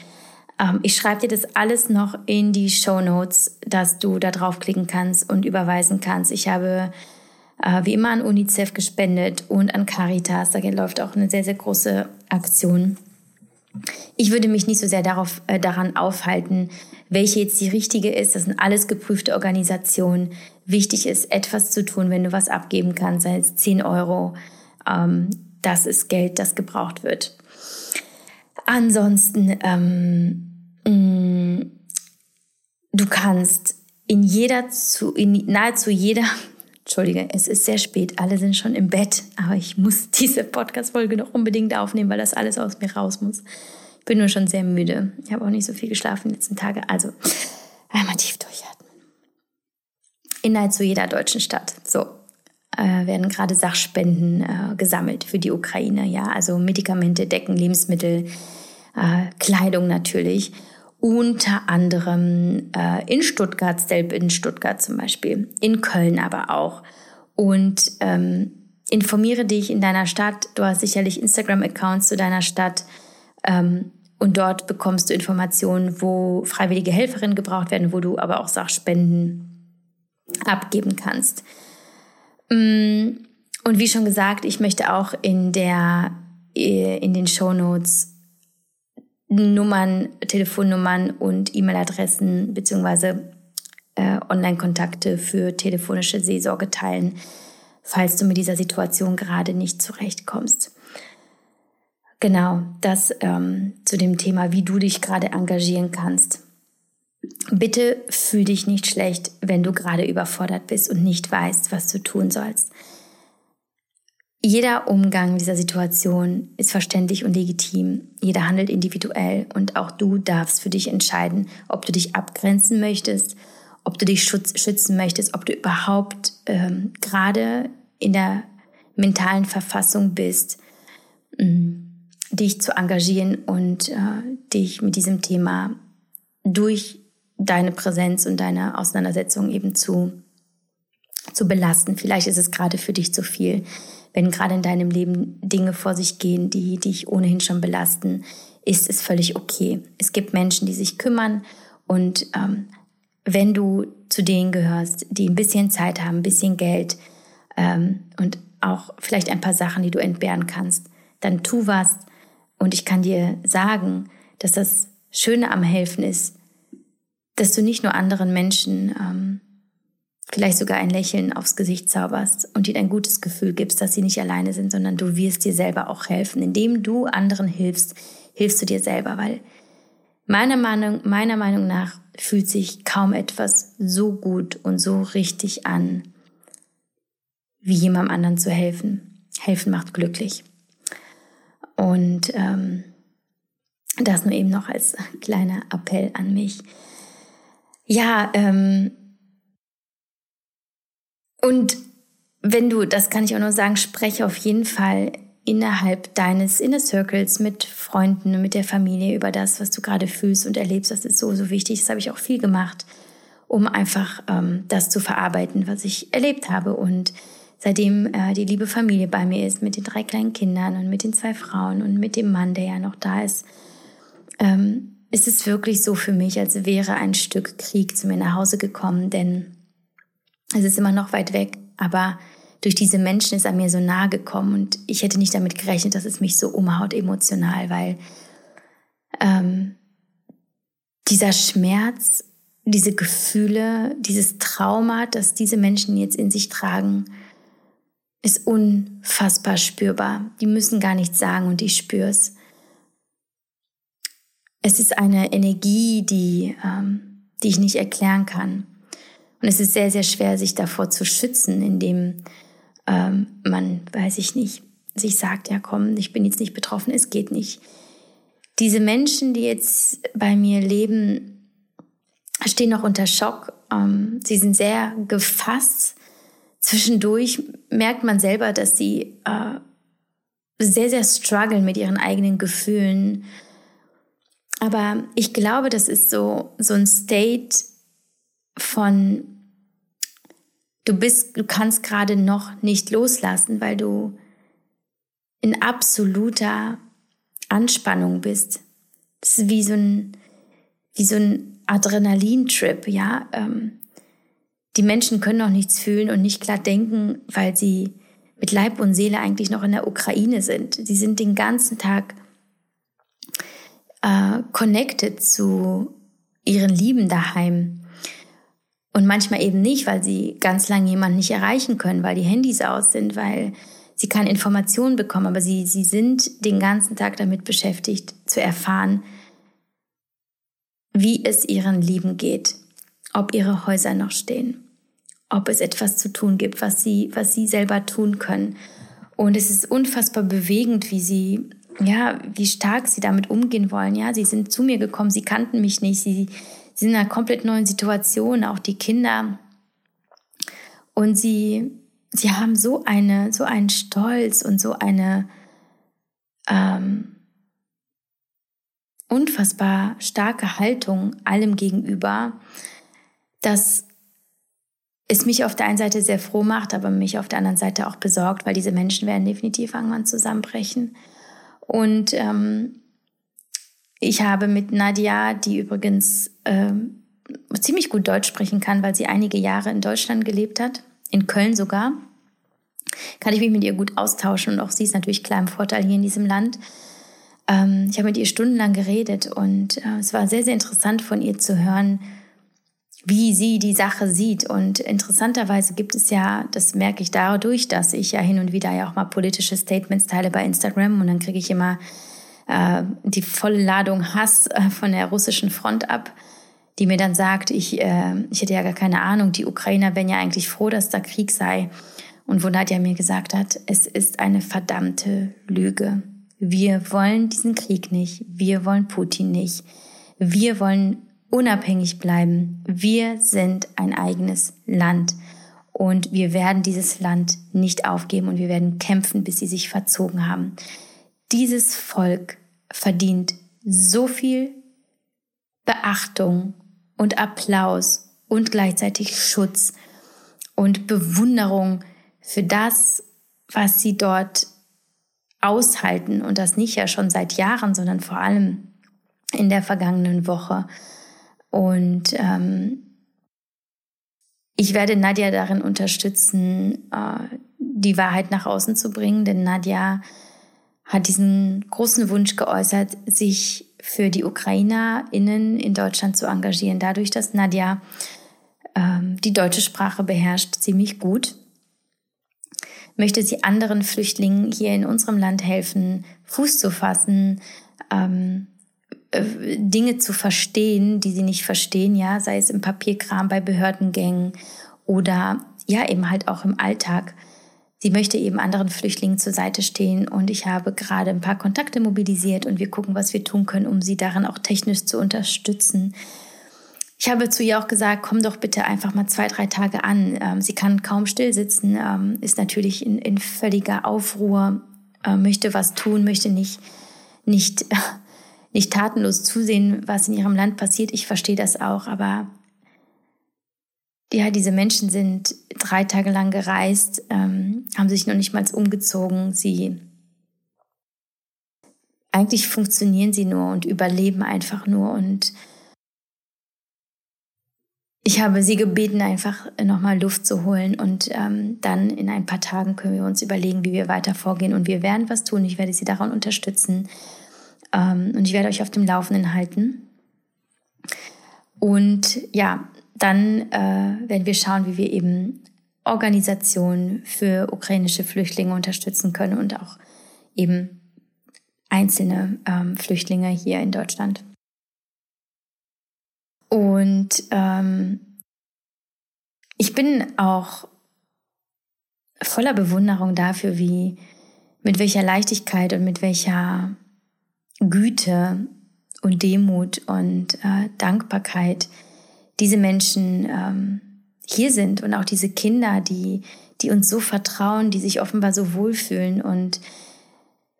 ähm, ich schreibe dir das alles noch in die Show Notes, dass du da draufklicken kannst und überweisen kannst. Ich habe wie immer an UNICEF gespendet und an Caritas. Da läuft auch eine sehr, sehr große Aktion. Ich würde mich nicht so sehr darauf, äh, daran aufhalten, welche jetzt die richtige ist. Das sind alles geprüfte Organisationen. Wichtig ist, etwas zu tun, wenn du was abgeben kannst, sei es 10 Euro. Ähm, das ist Geld, das gebraucht wird. Ansonsten, ähm, mh, mm, du kannst in jeder, zu, in nahezu jeder, Entschuldige, es ist sehr spät, alle sind schon im Bett, aber ich muss diese Podcast-Folge noch unbedingt aufnehmen, weil das alles aus mir raus muss. Ich bin nur schon sehr müde. Ich habe auch nicht so viel geschlafen den letzten Tagen. Also einmal tief durchatmen. In nahezu jeder deutschen Stadt. So, äh, werden gerade Sachspenden äh, gesammelt für die Ukraine. Ja, also Medikamente, Decken, Lebensmittel, äh, Kleidung natürlich. Unter anderem äh, in Stuttgart, Stelp in Stuttgart zum Beispiel, in Köln aber auch. und ähm, informiere dich in deiner Stadt. Du hast sicherlich Instagram-Accounts zu deiner Stadt. Ähm, und dort bekommst du Informationen, wo freiwillige Helferinnen gebraucht werden, wo du aber auch Sachspenden abgeben kannst. Mm, und wie schon gesagt, ich möchte auch in der äh, in den Show Notes Nummern, Telefonnummern und E-Mail-Adressen beziehungsweise äh, Online-Kontakte für telefonische Seelsorge teilen, falls du mit dieser Situation gerade nicht zurechtkommst. Genau, das ähm, zu dem Thema, wie du dich gerade engagieren kannst. Bitte fühl dich nicht schlecht, wenn du gerade überfordert bist und nicht weißt, was du tun sollst. Jeder Umgang mit dieser Situation ist verständlich und legitim. Jeder handelt individuell und auch du darfst für dich entscheiden, ob du dich abgrenzen möchtest, ob du dich schutz, schützen möchtest, ob du überhaupt ähm, gerade in der mentalen Verfassung bist, mh, dich zu engagieren und äh, dich mit diesem Thema durch deine Präsenz und deine Auseinandersetzung eben zu, zu belasten. Vielleicht ist es gerade für dich zu viel, wenn gerade in deinem Leben Dinge vor sich gehen, die dich ohnehin schon belasten, ist es völlig okay. Es gibt Menschen, die sich kümmern und ähm, wenn du zu denen gehörst, die ein bisschen Zeit haben, ein bisschen Geld ähm, und auch vielleicht ein paar Sachen, die du entbehren kannst, dann tu was. Und ich kann dir sagen, dass das Schöne am Helfen ist, dass du nicht nur anderen Menschen ähm, vielleicht sogar ein Lächeln aufs Gesicht zauberst und ihnen ein gutes Gefühl gibst, dass sie nicht alleine sind, sondern du wirst dir selber auch helfen. Indem du anderen hilfst, hilfst du dir selber, weil meiner Meinung, meiner Meinung nach fühlt sich kaum etwas so gut und so richtig an, wie jemandem anderen zu helfen. Helfen macht glücklich. Und ähm, das nur eben noch als kleiner Appell an mich. Ja, ähm, und wenn du, das kann ich auch nur sagen, spreche auf jeden Fall innerhalb deines Inner Circles mit Freunden, mit der Familie über das, was du gerade fühlst und erlebst. Das ist so, so wichtig. Das habe ich auch viel gemacht, um einfach ähm, das zu verarbeiten, was ich erlebt habe. Und seitdem äh, die liebe Familie bei mir ist, mit den drei kleinen Kindern und mit den zwei Frauen und mit dem Mann, der ja noch da ist, ähm, ist es wirklich so für mich, als wäre ein Stück Krieg zu mir nach Hause gekommen, denn es ist immer noch weit weg, aber durch diese Menschen ist er mir so nahe gekommen und ich hätte nicht damit gerechnet, dass es mich so umhaut emotional, weil ähm, dieser Schmerz, diese Gefühle, dieses Trauma, das diese Menschen jetzt in sich tragen, ist unfassbar spürbar. Die müssen gar nichts sagen und ich spüre es. Es ist eine Energie, die, ähm, die ich nicht erklären kann. Und es ist sehr, sehr schwer, sich davor zu schützen, indem ähm, man, weiß ich nicht, sich sagt, ja komm, ich bin jetzt nicht betroffen, es geht nicht. Diese Menschen, die jetzt bei mir leben, stehen noch unter Schock. Ähm, sie sind sehr gefasst. Zwischendurch merkt man selber, dass sie äh, sehr, sehr strugglen mit ihren eigenen Gefühlen. Aber ich glaube, das ist so, so ein State von du bist, du kannst gerade noch nicht loslassen, weil du in absoluter Anspannung bist. Das ist wie so ein, wie so ein Adrenalintrip, ja. Ähm, die Menschen können noch nichts fühlen und nicht klar denken, weil sie mit Leib und Seele eigentlich noch in der Ukraine sind. Sie sind den ganzen Tag äh, connected zu ihren Lieben daheim. Und manchmal eben nicht, weil sie ganz lange jemanden nicht erreichen können, weil die Handys aus sind, weil sie keine Informationen bekommen. Aber sie, sie sind den ganzen Tag damit beschäftigt, zu erfahren, wie es ihren Lieben geht, ob ihre Häuser noch stehen, ob es etwas zu tun gibt, was sie, was sie selber tun können. Und es ist unfassbar bewegend, wie sie, ja, wie stark sie damit umgehen wollen. Ja, sie sind zu mir gekommen, sie kannten mich nicht, sie, sie sind in einer komplett neuen Situation, auch die Kinder. Und sie, sie haben so eine, so einen Stolz und so eine ähm, unfassbar starke Haltung allem gegenüber, dass es mich auf der einen Seite sehr froh macht, aber mich auf der anderen Seite auch besorgt, weil diese Menschen werden definitiv irgendwann zusammenbrechen. Und ähm, ich habe mit Nadia, die übrigens ähm, ziemlich gut Deutsch sprechen kann, weil sie einige Jahre in Deutschland gelebt hat, in Köln sogar, kann ich mich mit ihr gut austauschen und auch sie ist natürlich klar im Vorteil hier in diesem Land. Ähm, ich habe mit ihr stundenlang geredet und äh, es war sehr, sehr interessant von ihr zu hören, wie sie die Sache sieht. Und interessanterweise gibt es ja, das merke ich dadurch, dass ich ja hin und wieder ja auch mal politische Statements teile bei Instagram und dann kriege ich immer äh, die volle Ladung Hass äh, von der russischen Front ab, die mir dann sagt, ich, äh, ich hätte ja gar keine Ahnung, die Ukrainer wären ja eigentlich froh, dass da Krieg sei. Und wo Nadja mir gesagt hat, es ist eine verdammte Lüge. Wir wollen diesen Krieg nicht. Wir wollen Putin nicht. Wir wollen unabhängig bleiben. Wir sind ein eigenes Land und wir werden dieses Land nicht aufgeben und wir werden kämpfen, bis sie sich verzogen haben. Dieses Volk verdient so viel Beachtung und Applaus und gleichzeitig Schutz und Bewunderung für das, was sie dort aushalten und das nicht ja schon seit Jahren, sondern vor allem in der vergangenen Woche. Und ähm, ich werde Nadja darin unterstützen, äh, die Wahrheit nach außen zu bringen, denn Nadja hat diesen großen Wunsch geäußert, sich für die UkrainerInnen in Deutschland zu engagieren. Dadurch, dass Nadja ähm, die deutsche Sprache beherrscht, ziemlich gut, möchte sie anderen Flüchtlingen hier in unserem Land helfen, Fuß zu fassen, ähm, äh, Dinge zu verstehen, die sie nicht verstehen, ja, sei es im Papierkram, bei Behördengängen oder ja, eben halt auch im Alltag. Sie möchte eben anderen Flüchtlingen zur Seite stehen und ich habe gerade ein paar Kontakte mobilisiert und wir gucken, was wir tun können, um sie darin auch technisch zu unterstützen. Ich habe zu ihr auch gesagt, komm doch bitte einfach mal zwei, drei Tage an. Ähm, sie kann kaum still sitzen, ähm, ist natürlich in, in völliger Aufruhr, äh, möchte was tun, möchte nicht, nicht nicht tatenlos zusehen, was in ihrem Land passiert. Ich verstehe das auch, aber ja, diese Menschen sind drei Tage lang gereist, ähm, haben sich noch nicht mal umgezogen. Sie eigentlich funktionieren sie nur und überleben einfach nur. Und ich habe sie gebeten, einfach nochmal Luft zu holen und ähm, dann in ein paar Tagen können wir uns überlegen, wie wir weiter vorgehen. Und wir werden was tun. Ich werde sie daran unterstützen. Ähm, und ich werde euch auf dem Laufenden halten. Und ja, dann äh, werden wir schauen, wie wir eben Organisationen für ukrainische Flüchtlinge unterstützen können und auch eben einzelne ähm, Flüchtlinge hier in Deutschland. Und ähm, ich bin auch voller Bewunderung dafür, wie mit welcher Leichtigkeit und mit welcher Güte und Demut und äh, Dankbarkeit diese Menschen ähm, hier sind und auch diese Kinder, die, die uns so vertrauen, die sich offenbar so wohlfühlen und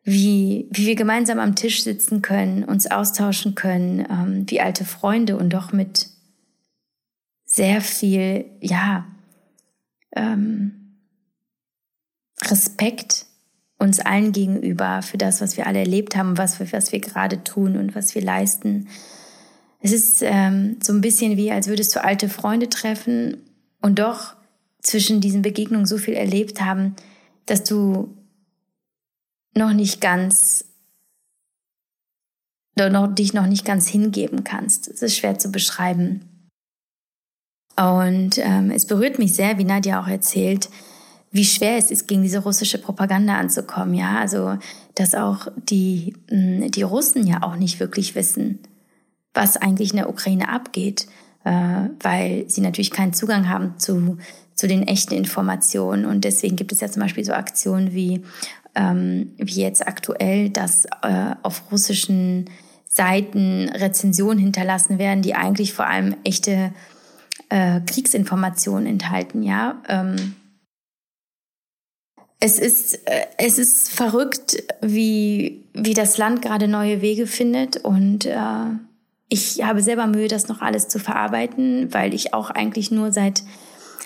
wie, wie wir gemeinsam am Tisch sitzen können, uns austauschen können, ähm, wie alte Freunde und doch mit sehr viel, ja, ähm, Respekt uns allen gegenüber für das, was wir alle erlebt haben, was, was wir gerade tun und was wir leisten. Es ist ähm, so ein bisschen wie, als würdest du alte Freunde treffen und doch zwischen diesen Begegnungen so viel erlebt haben, dass du noch nicht ganz, noch, dich noch nicht ganz hingeben kannst. Es ist schwer zu beschreiben. Und ähm, es berührt mich sehr, wie Nadja auch erzählt, wie schwer es ist, gegen diese russische Propaganda anzukommen. Ja, also dass auch die, mm, die Russen ja auch nicht wirklich wissen, was eigentlich in der Ukraine abgeht, äh, weil sie natürlich keinen Zugang haben zu, zu den echten Informationen. Und deswegen gibt es ja zum Beispiel so Aktionen wie, ähm, wie jetzt aktuell, dass äh, auf russischen Seiten Rezensionen hinterlassen werden, die eigentlich vor allem echte äh, Kriegsinformationen enthalten. Ja. Ähm, es ist, äh, es ist verrückt, wie, wie das Land gerade neue Wege findet und äh, ich habe selber Mühe, das noch alles zu verarbeiten, weil ich auch eigentlich nur seit,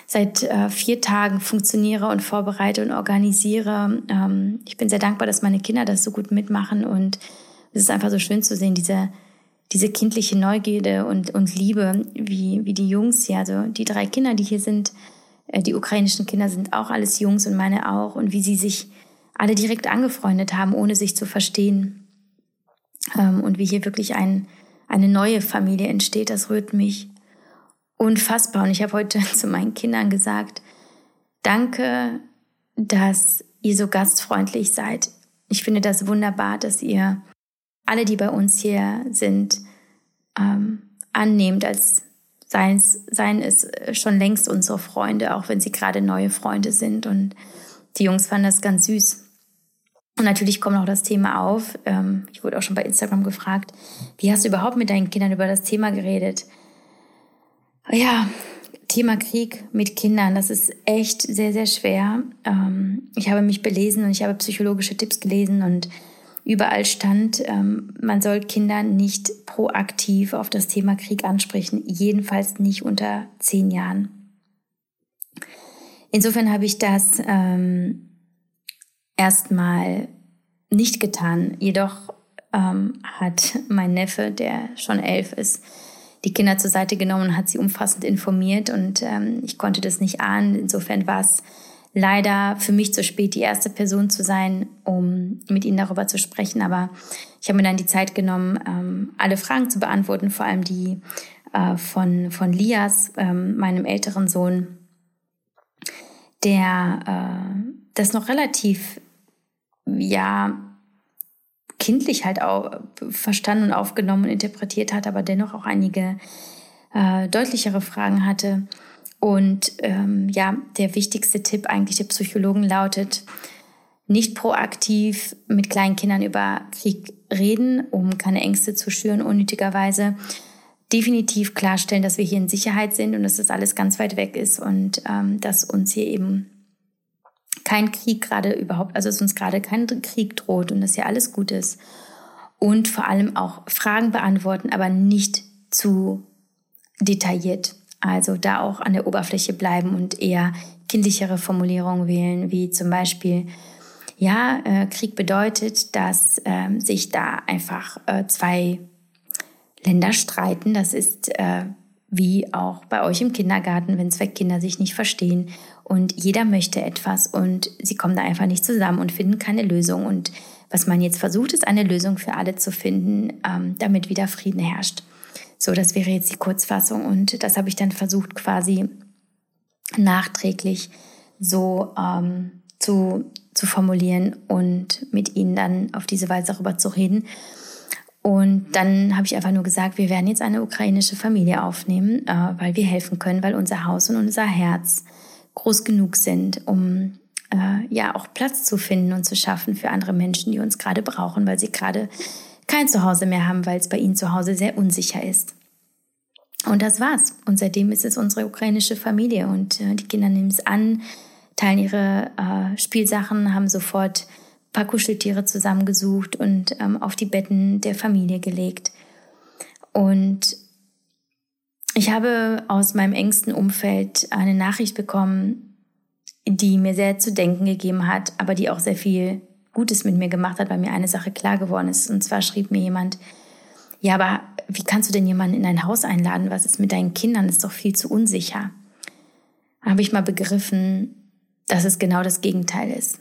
seit äh, vier Tagen funktioniere und vorbereite und organisiere. Ähm, ich bin sehr dankbar, dass meine Kinder das so gut mitmachen und es ist einfach so schön zu sehen, diese, diese kindliche Neugierde und, und Liebe, wie, wie die Jungs hier, also die drei Kinder, die hier sind, äh, die ukrainischen Kinder sind auch alles Jungs und meine auch und wie sie sich alle direkt angefreundet haben, ohne sich zu verstehen. Ähm, und wie hier wirklich ein, eine neue Familie entsteht, das rührt mich unfassbar. Und ich habe heute zu meinen Kindern gesagt, danke, dass ihr so gastfreundlich seid. Ich finde das wunderbar, dass ihr alle, die bei uns hier sind, ähm, annehmt, als seien, seien es schon längst unsere Freunde, auch wenn sie gerade neue Freunde sind. Und die Jungs fanden das ganz süß. Und natürlich kommt auch das Thema auf. Ähm, ich wurde auch schon bei Instagram gefragt, wie hast du überhaupt mit deinen Kindern über das Thema geredet? Ja, Thema Krieg mit Kindern, das ist echt sehr, sehr schwer. Ähm, ich habe mich belesen und ich habe psychologische Tipps gelesen und überall stand, ähm, man soll Kinder nicht proaktiv auf das Thema Krieg ansprechen, jedenfalls nicht unter zehn Jahren. Insofern habe ich das ähm, erstmal nicht getan. Jedoch ähm, hat mein Neffe, der schon elf ist, die Kinder zur Seite genommen und hat sie umfassend informiert und ähm, ich konnte das nicht ahnen. Insofern war es leider für mich zu spät, die erste Person zu sein, um mit ihnen darüber zu sprechen. Aber ich habe mir dann die Zeit genommen, ähm, alle Fragen zu beantworten, vor allem die äh, von, von Lias, ähm, meinem älteren Sohn, der äh, das noch relativ, ja, kindlich halt auch verstanden und aufgenommen und interpretiert hat, aber dennoch auch einige äh, deutlichere Fragen hatte. Und ähm, ja, der wichtigste Tipp eigentlich der Psychologen lautet, nicht proaktiv mit kleinen Kindern über Krieg reden, um keine Ängste zu schüren, unnötigerweise. Definitiv klarstellen, dass wir hier in Sicherheit sind und dass das alles ganz weit weg ist und ähm, dass uns hier eben kein Krieg gerade überhaupt, also dass uns gerade kein Krieg droht und dass hier alles gut ist. Und vor allem auch Fragen beantworten, aber nicht zu detailliert. Also da auch an der Oberfläche bleiben und eher kindlichere Formulierungen wählen, wie zum Beispiel, ja, äh, Krieg bedeutet, dass äh, sich da einfach äh, zwei Länder streiten. Das ist äh, wie auch bei euch im Kindergarten, wenn zwei Kinder sich nicht verstehen und jeder möchte etwas und sie kommen da einfach nicht zusammen und finden keine Lösung. Und was man jetzt versucht, ist eine Lösung für alle zu finden, ähm, damit wieder Frieden herrscht. So, das wäre jetzt die Kurzfassung und das habe ich dann versucht quasi nachträglich so ähm, zu, zu formulieren und mit ihnen dann auf diese Weise darüber zu reden. Und dann habe ich einfach nur gesagt, wir werden jetzt eine ukrainische Familie aufnehmen, äh, weil wir helfen können, weil unser Haus und unser Herz groß genug sind, um äh, ja auch Platz zu finden und zu schaffen für andere Menschen, die uns gerade brauchen, weil sie gerade kein Zuhause mehr haben, weil es bei ihnen zu Hause sehr unsicher ist. Und das war's. Und seitdem ist es unsere ukrainische Familie und äh, die Kinder nehmen es an, teilen ihre äh, Spielsachen, haben sofort paar Kuscheltiere zusammengesucht und ähm, auf die Betten der Familie gelegt. Und ich habe aus meinem engsten Umfeld eine Nachricht bekommen, die mir sehr zu denken gegeben hat, aber die auch sehr viel Gutes mit mir gemacht hat, weil mir eine Sache klar geworden ist. Und zwar schrieb mir jemand, ja, aber wie kannst du denn jemanden in dein Haus einladen? Was ist mit deinen Kindern? Das ist doch viel zu unsicher. Da habe ich mal begriffen, dass es genau das Gegenteil ist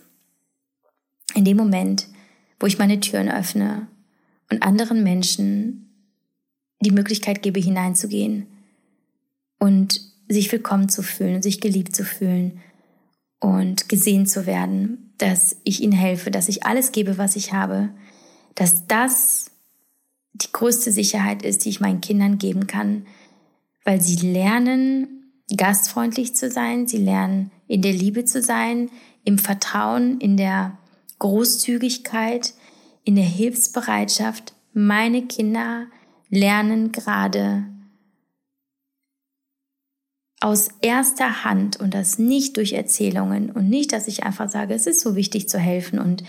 in dem Moment, wo ich meine Türen öffne und anderen Menschen die Möglichkeit gebe, hineinzugehen und sich willkommen zu fühlen, sich geliebt zu fühlen und gesehen zu werden, dass ich ihnen helfe, dass ich alles gebe, was ich habe, dass das die größte Sicherheit ist, die ich meinen Kindern geben kann, weil sie lernen, gastfreundlich zu sein, sie lernen, in der Liebe zu sein, im Vertrauen, in der Großzügigkeit, in der Hilfsbereitschaft. Meine Kinder lernen gerade aus erster Hand und das nicht durch Erzählungen und nicht, dass ich einfach sage, es ist so wichtig zu helfen und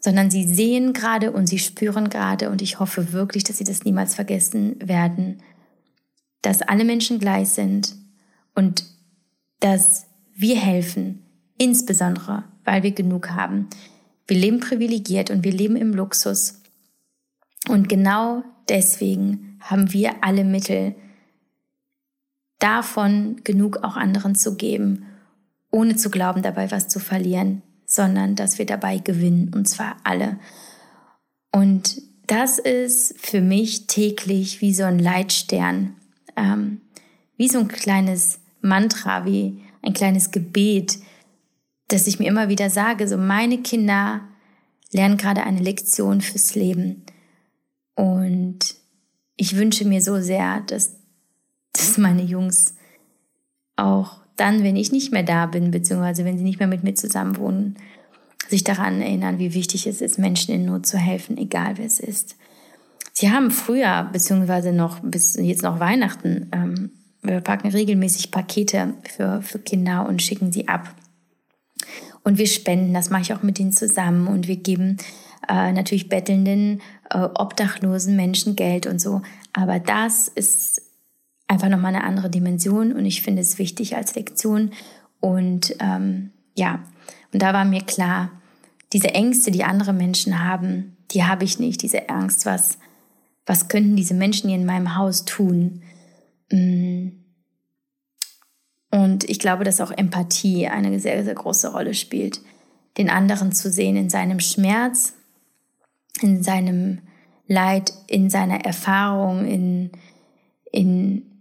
sondern sie sehen gerade und sie spüren gerade und ich hoffe wirklich, dass sie das niemals vergessen werden, dass alle Menschen gleich sind und dass wir helfen, insbesondere weil wir genug haben. Wir leben privilegiert und wir leben im Luxus. Und genau deswegen haben wir alle Mittel, davon genug auch anderen zu geben, ohne zu glauben, dabei was zu verlieren, sondern dass wir dabei gewinnen, und zwar alle. Und das ist für mich täglich wie so ein Leitstern, ähm, wie so ein kleines Mantra, wie ein kleines Gebet, dass ich mir immer wieder sage, so meine Kinder lernen gerade eine Lektion fürs Leben. Und ich wünsche mir so sehr, dass, dass meine Jungs auch dann, wenn ich nicht mehr da bin, beziehungsweise wenn sie nicht mehr mit mir zusammen wohnen, sich daran erinnern, wie wichtig es ist, Menschen in Not zu helfen, egal wer es ist. Sie haben früher, beziehungsweise noch bis jetzt noch Weihnachten, ähm, wir packen regelmäßig Pakete für, für Kinder und schicken sie ab. Und wir spenden, das mache ich auch mit ihnen zusammen. Und wir geben äh, natürlich bettelnden, äh, obdachlosen Menschen Geld und so. Aber das ist einfach nochmal eine andere Dimension und ich finde es wichtig als Lektion. Und ähm, ja, und da war mir klar, diese Ängste, die andere Menschen haben, die habe ich nicht. Diese Angst, was, was könnten diese Menschen hier in meinem Haus tun? Mm. Und ich glaube, dass auch Empathie eine sehr, sehr große Rolle spielt. Den anderen zu sehen in seinem Schmerz, in seinem Leid, in seiner Erfahrung, in, in,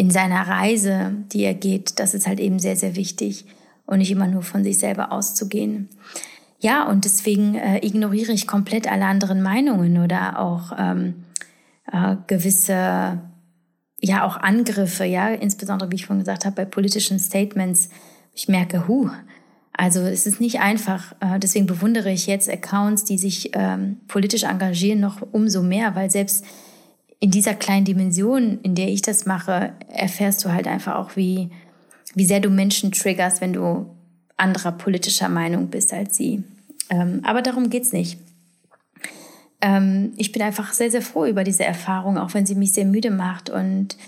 in seiner Reise, die er geht, das ist halt eben sehr, sehr wichtig und nicht immer nur von sich selber auszugehen. Ja, und deswegen äh, ignoriere ich komplett alle anderen Meinungen oder auch ähm, äh, gewisse, ja, auch Angriffe, ja, insbesondere, wie ich vorhin gesagt habe, bei politischen Statements. Ich merke, hu, also es ist nicht einfach. Äh, deswegen bewundere ich jetzt Accounts, die sich ähm, politisch engagieren, noch umso mehr, weil selbst in dieser kleinen Dimension, in der ich das mache, erfährst du halt einfach auch, wie, wie sehr du Menschen triggerst, wenn du anderer politischer Meinung bist als sie. Ähm, aber darum geht's nicht. Ähm, ich bin einfach sehr, sehr froh über diese Erfahrung, auch wenn sie mich sehr müde macht und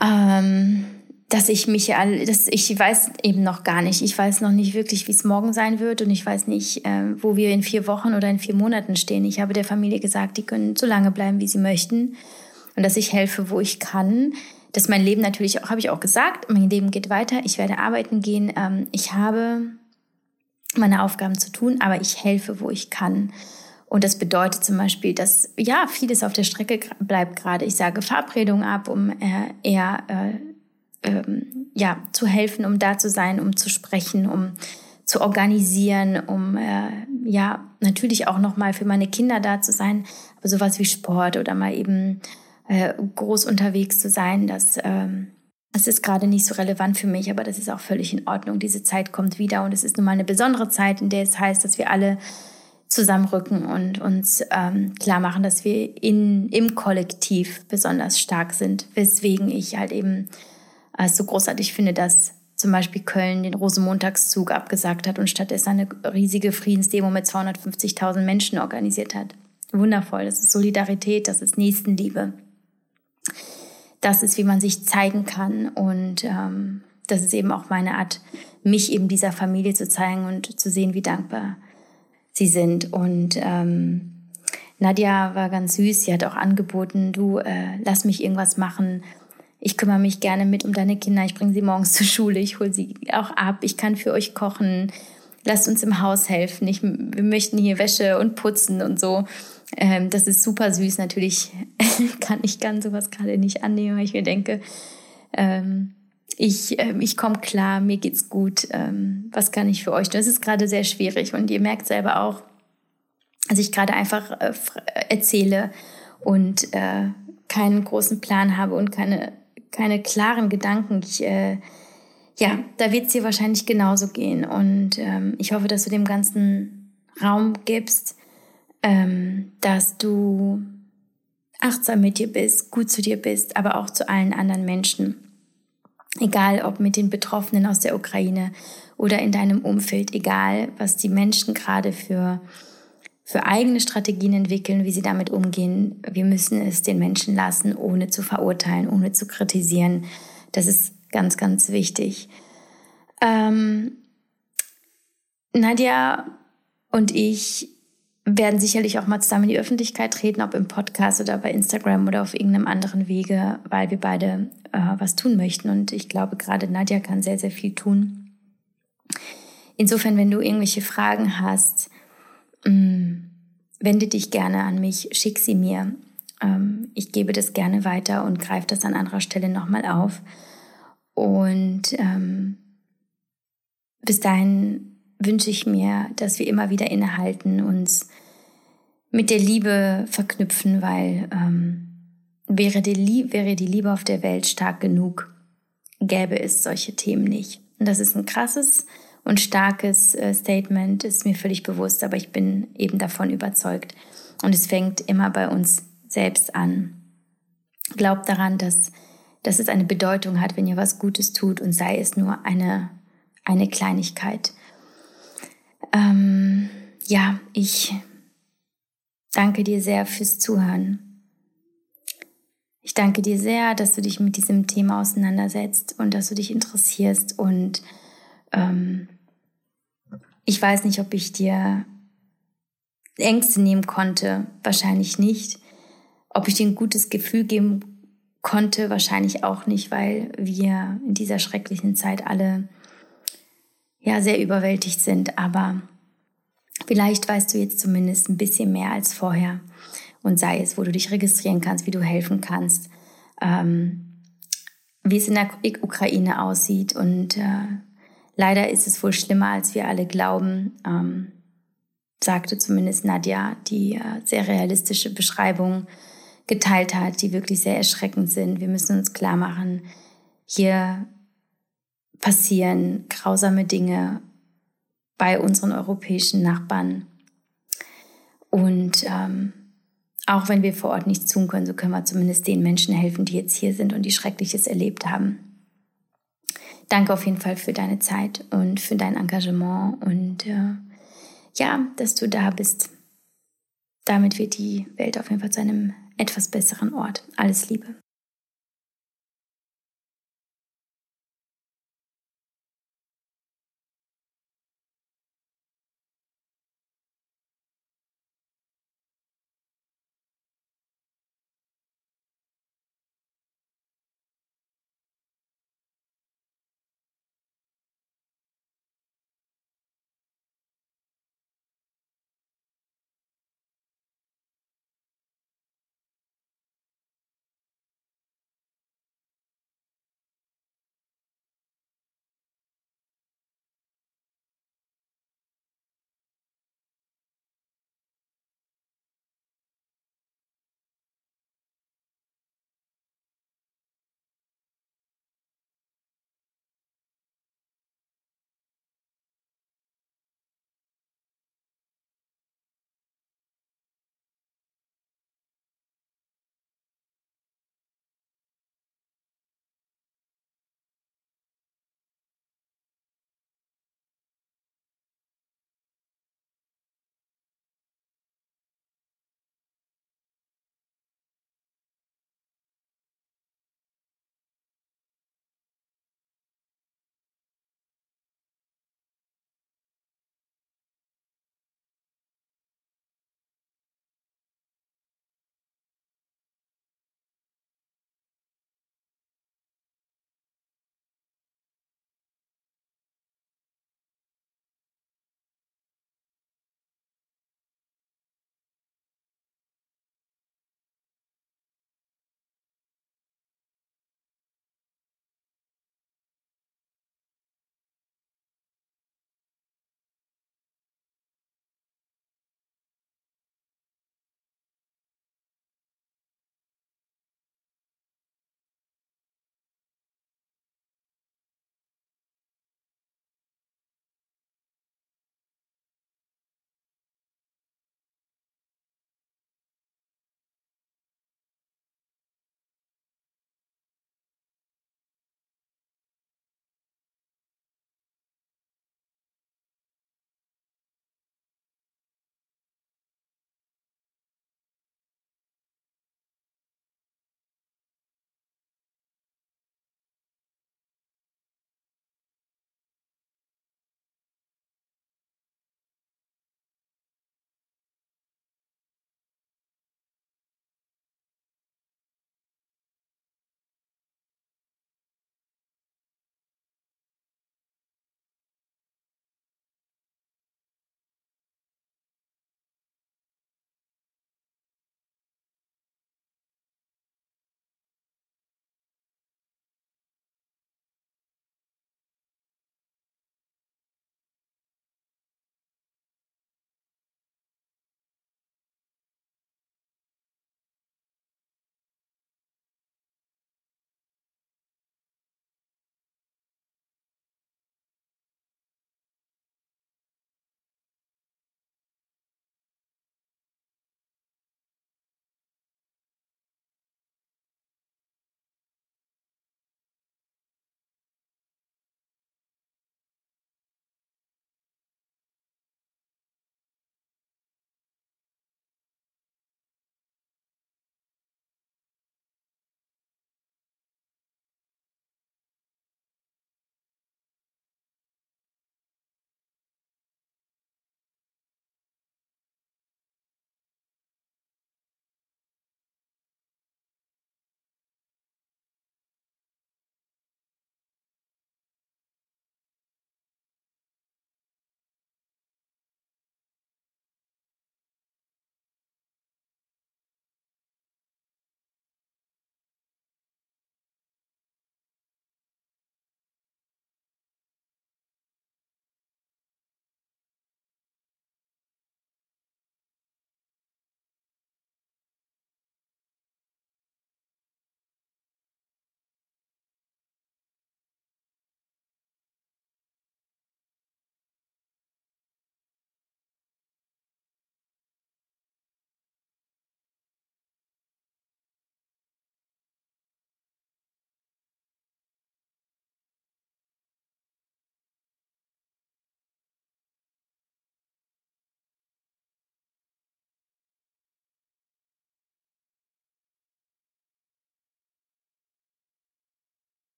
ähm, dass ich mich ja, dass ich weiß eben noch gar nicht. Ich weiß noch nicht wirklich, wie es morgen sein wird und ich weiß nicht, äh, wo wir in vier Wochen oder in vier Monaten stehen. Ich habe der Familie gesagt, die können so lange bleiben, wie sie möchten und dass ich helfe, wo ich kann dass mein Leben natürlich auch, habe ich auch gesagt, mein Leben geht weiter, ich werde arbeiten gehen, ähm, ich habe meine Aufgaben zu tun, aber ich helfe, wo ich kann. Und das bedeutet zum Beispiel, dass ja vieles auf der Strecke bleibt gerade. Ich sage Verabredungen ab, um äh, eher äh, ähm, ja zu helfen, um da zu sein, um zu sprechen, um zu organisieren, um äh, ja natürlich auch noch mal für meine Kinder da zu sein, aber sowas wie Sport oder mal eben äh, groß unterwegs zu sein, das, ähm, das ist gerade nicht so relevant für mich, aber das ist auch völlig in Ordnung. Diese Zeit kommt wieder und es ist nun mal eine besondere Zeit, in der es heißt, dass wir alle zusammenrücken und uns ähm, klar machen, dass wir in, im Kollektiv besonders stark sind. Weswegen ich halt eben äh, so großartig finde, dass zum Beispiel Köln den Rosenmontagszug abgesagt hat und stattdessen eine riesige Friedensdemo mit 250.000 Menschen organisiert hat. Wundervoll, das ist Solidarität, das ist Nächstenliebe das ist, wie man sich zeigen kann. Und ähm, das ist eben auch meine Art, mich eben dieser Familie zu zeigen und zu sehen, wie dankbar sie sind. Und ähm, Nadja war ganz süß. Sie hat auch angeboten, du äh, lass mich irgendwas machen. Ich kümmere mich gerne mit um deine Kinder. Ich bringe sie morgens zur Schule. Ich hole sie auch ab. Ich kann für euch kochen. Lasst uns im Haus helfen. Ich, wir möchten hier Wäsche und putzen und so. Ähm, das ist super süß. Natürlich kann ich kann sowas gerade nicht annehmen, weil ich mir denke, ähm, ich, ähm, ich komme klar, mir geht's gut. Ähm, was kann ich für euch tun? Das ist gerade sehr schwierig und ihr merkt selber auch, dass ich gerade einfach äh, erzähle und äh, keinen großen Plan habe und keine, keine klaren Gedanken. Ich, äh, ja, da wird es dir wahrscheinlich genauso gehen. Und ähm, ich hoffe, dass du dem ganzen Raum gibst, ähm, dass du achtsam mit dir bist, gut zu dir bist, aber auch zu allen anderen Menschen. Egal ob mit den Betroffenen aus der Ukraine oder in deinem Umfeld, egal was die Menschen gerade für, für eigene Strategien entwickeln, wie sie damit umgehen. Wir müssen es den Menschen lassen, ohne zu verurteilen, ohne zu kritisieren. Das ist Ganz, ganz wichtig. Ähm, Nadja und ich werden sicherlich auch mal zusammen in die Öffentlichkeit treten, ob im Podcast oder bei Instagram oder auf irgendeinem anderen Wege, weil wir beide äh, was tun möchten. Und ich glaube, gerade Nadja kann sehr, sehr viel tun. Insofern, wenn du irgendwelche Fragen hast, mm, wende dich gerne an mich, schick sie mir. Ähm, ich gebe das gerne weiter und greife das an anderer Stelle nochmal auf. Und ähm, bis dahin wünsche ich mir, dass wir immer wieder innehalten, uns mit der Liebe verknüpfen, weil ähm, wäre, die wäre die Liebe auf der Welt stark genug, gäbe es solche Themen nicht. Und das ist ein krasses und starkes äh, Statement, ist mir völlig bewusst, aber ich bin eben davon überzeugt. Und es fängt immer bei uns selbst an. Glaubt daran, dass, dass es eine Bedeutung hat, wenn ihr was Gutes tut und sei es nur eine, eine Kleinigkeit. Ähm, ja, ich danke dir sehr fürs Zuhören. Ich danke dir sehr, dass du dich mit diesem Thema auseinandersetzt und dass du dich interessierst. Und ähm, ich weiß nicht, ob ich dir Ängste nehmen konnte. Wahrscheinlich nicht. Ob ich dir ein gutes Gefühl geben konnte, wahrscheinlich auch nicht, weil wir in dieser schrecklichen Zeit alle ja sehr überwältigt sind, aber vielleicht weißt du jetzt zumindest ein bisschen mehr als vorher und sei es, wo du dich registrieren kannst, wie du helfen kannst, ähm, wie es in der Ukraine aussieht und äh, leider ist es wohl schlimmer, als wir alle glauben, ähm, sagte zumindest Nadja, die äh, sehr realistische Beschreibung geteilt hat, die wirklich sehr erschreckend sind. Wir müssen uns klar machen, hier passieren grausame Dinge bei unseren europäischen Nachbarn. Und ähm, auch wenn wir vor Ort nichts tun können, so können wir zumindest den Menschen helfen, die jetzt hier sind und die Schreckliches erlebt haben. Danke auf jeden Fall für deine Zeit und für dein Engagement und äh, ja, dass du da bist. Damit wird die Welt auf jeden Fall zu einem etwas besseren Ort. Alles Liebe.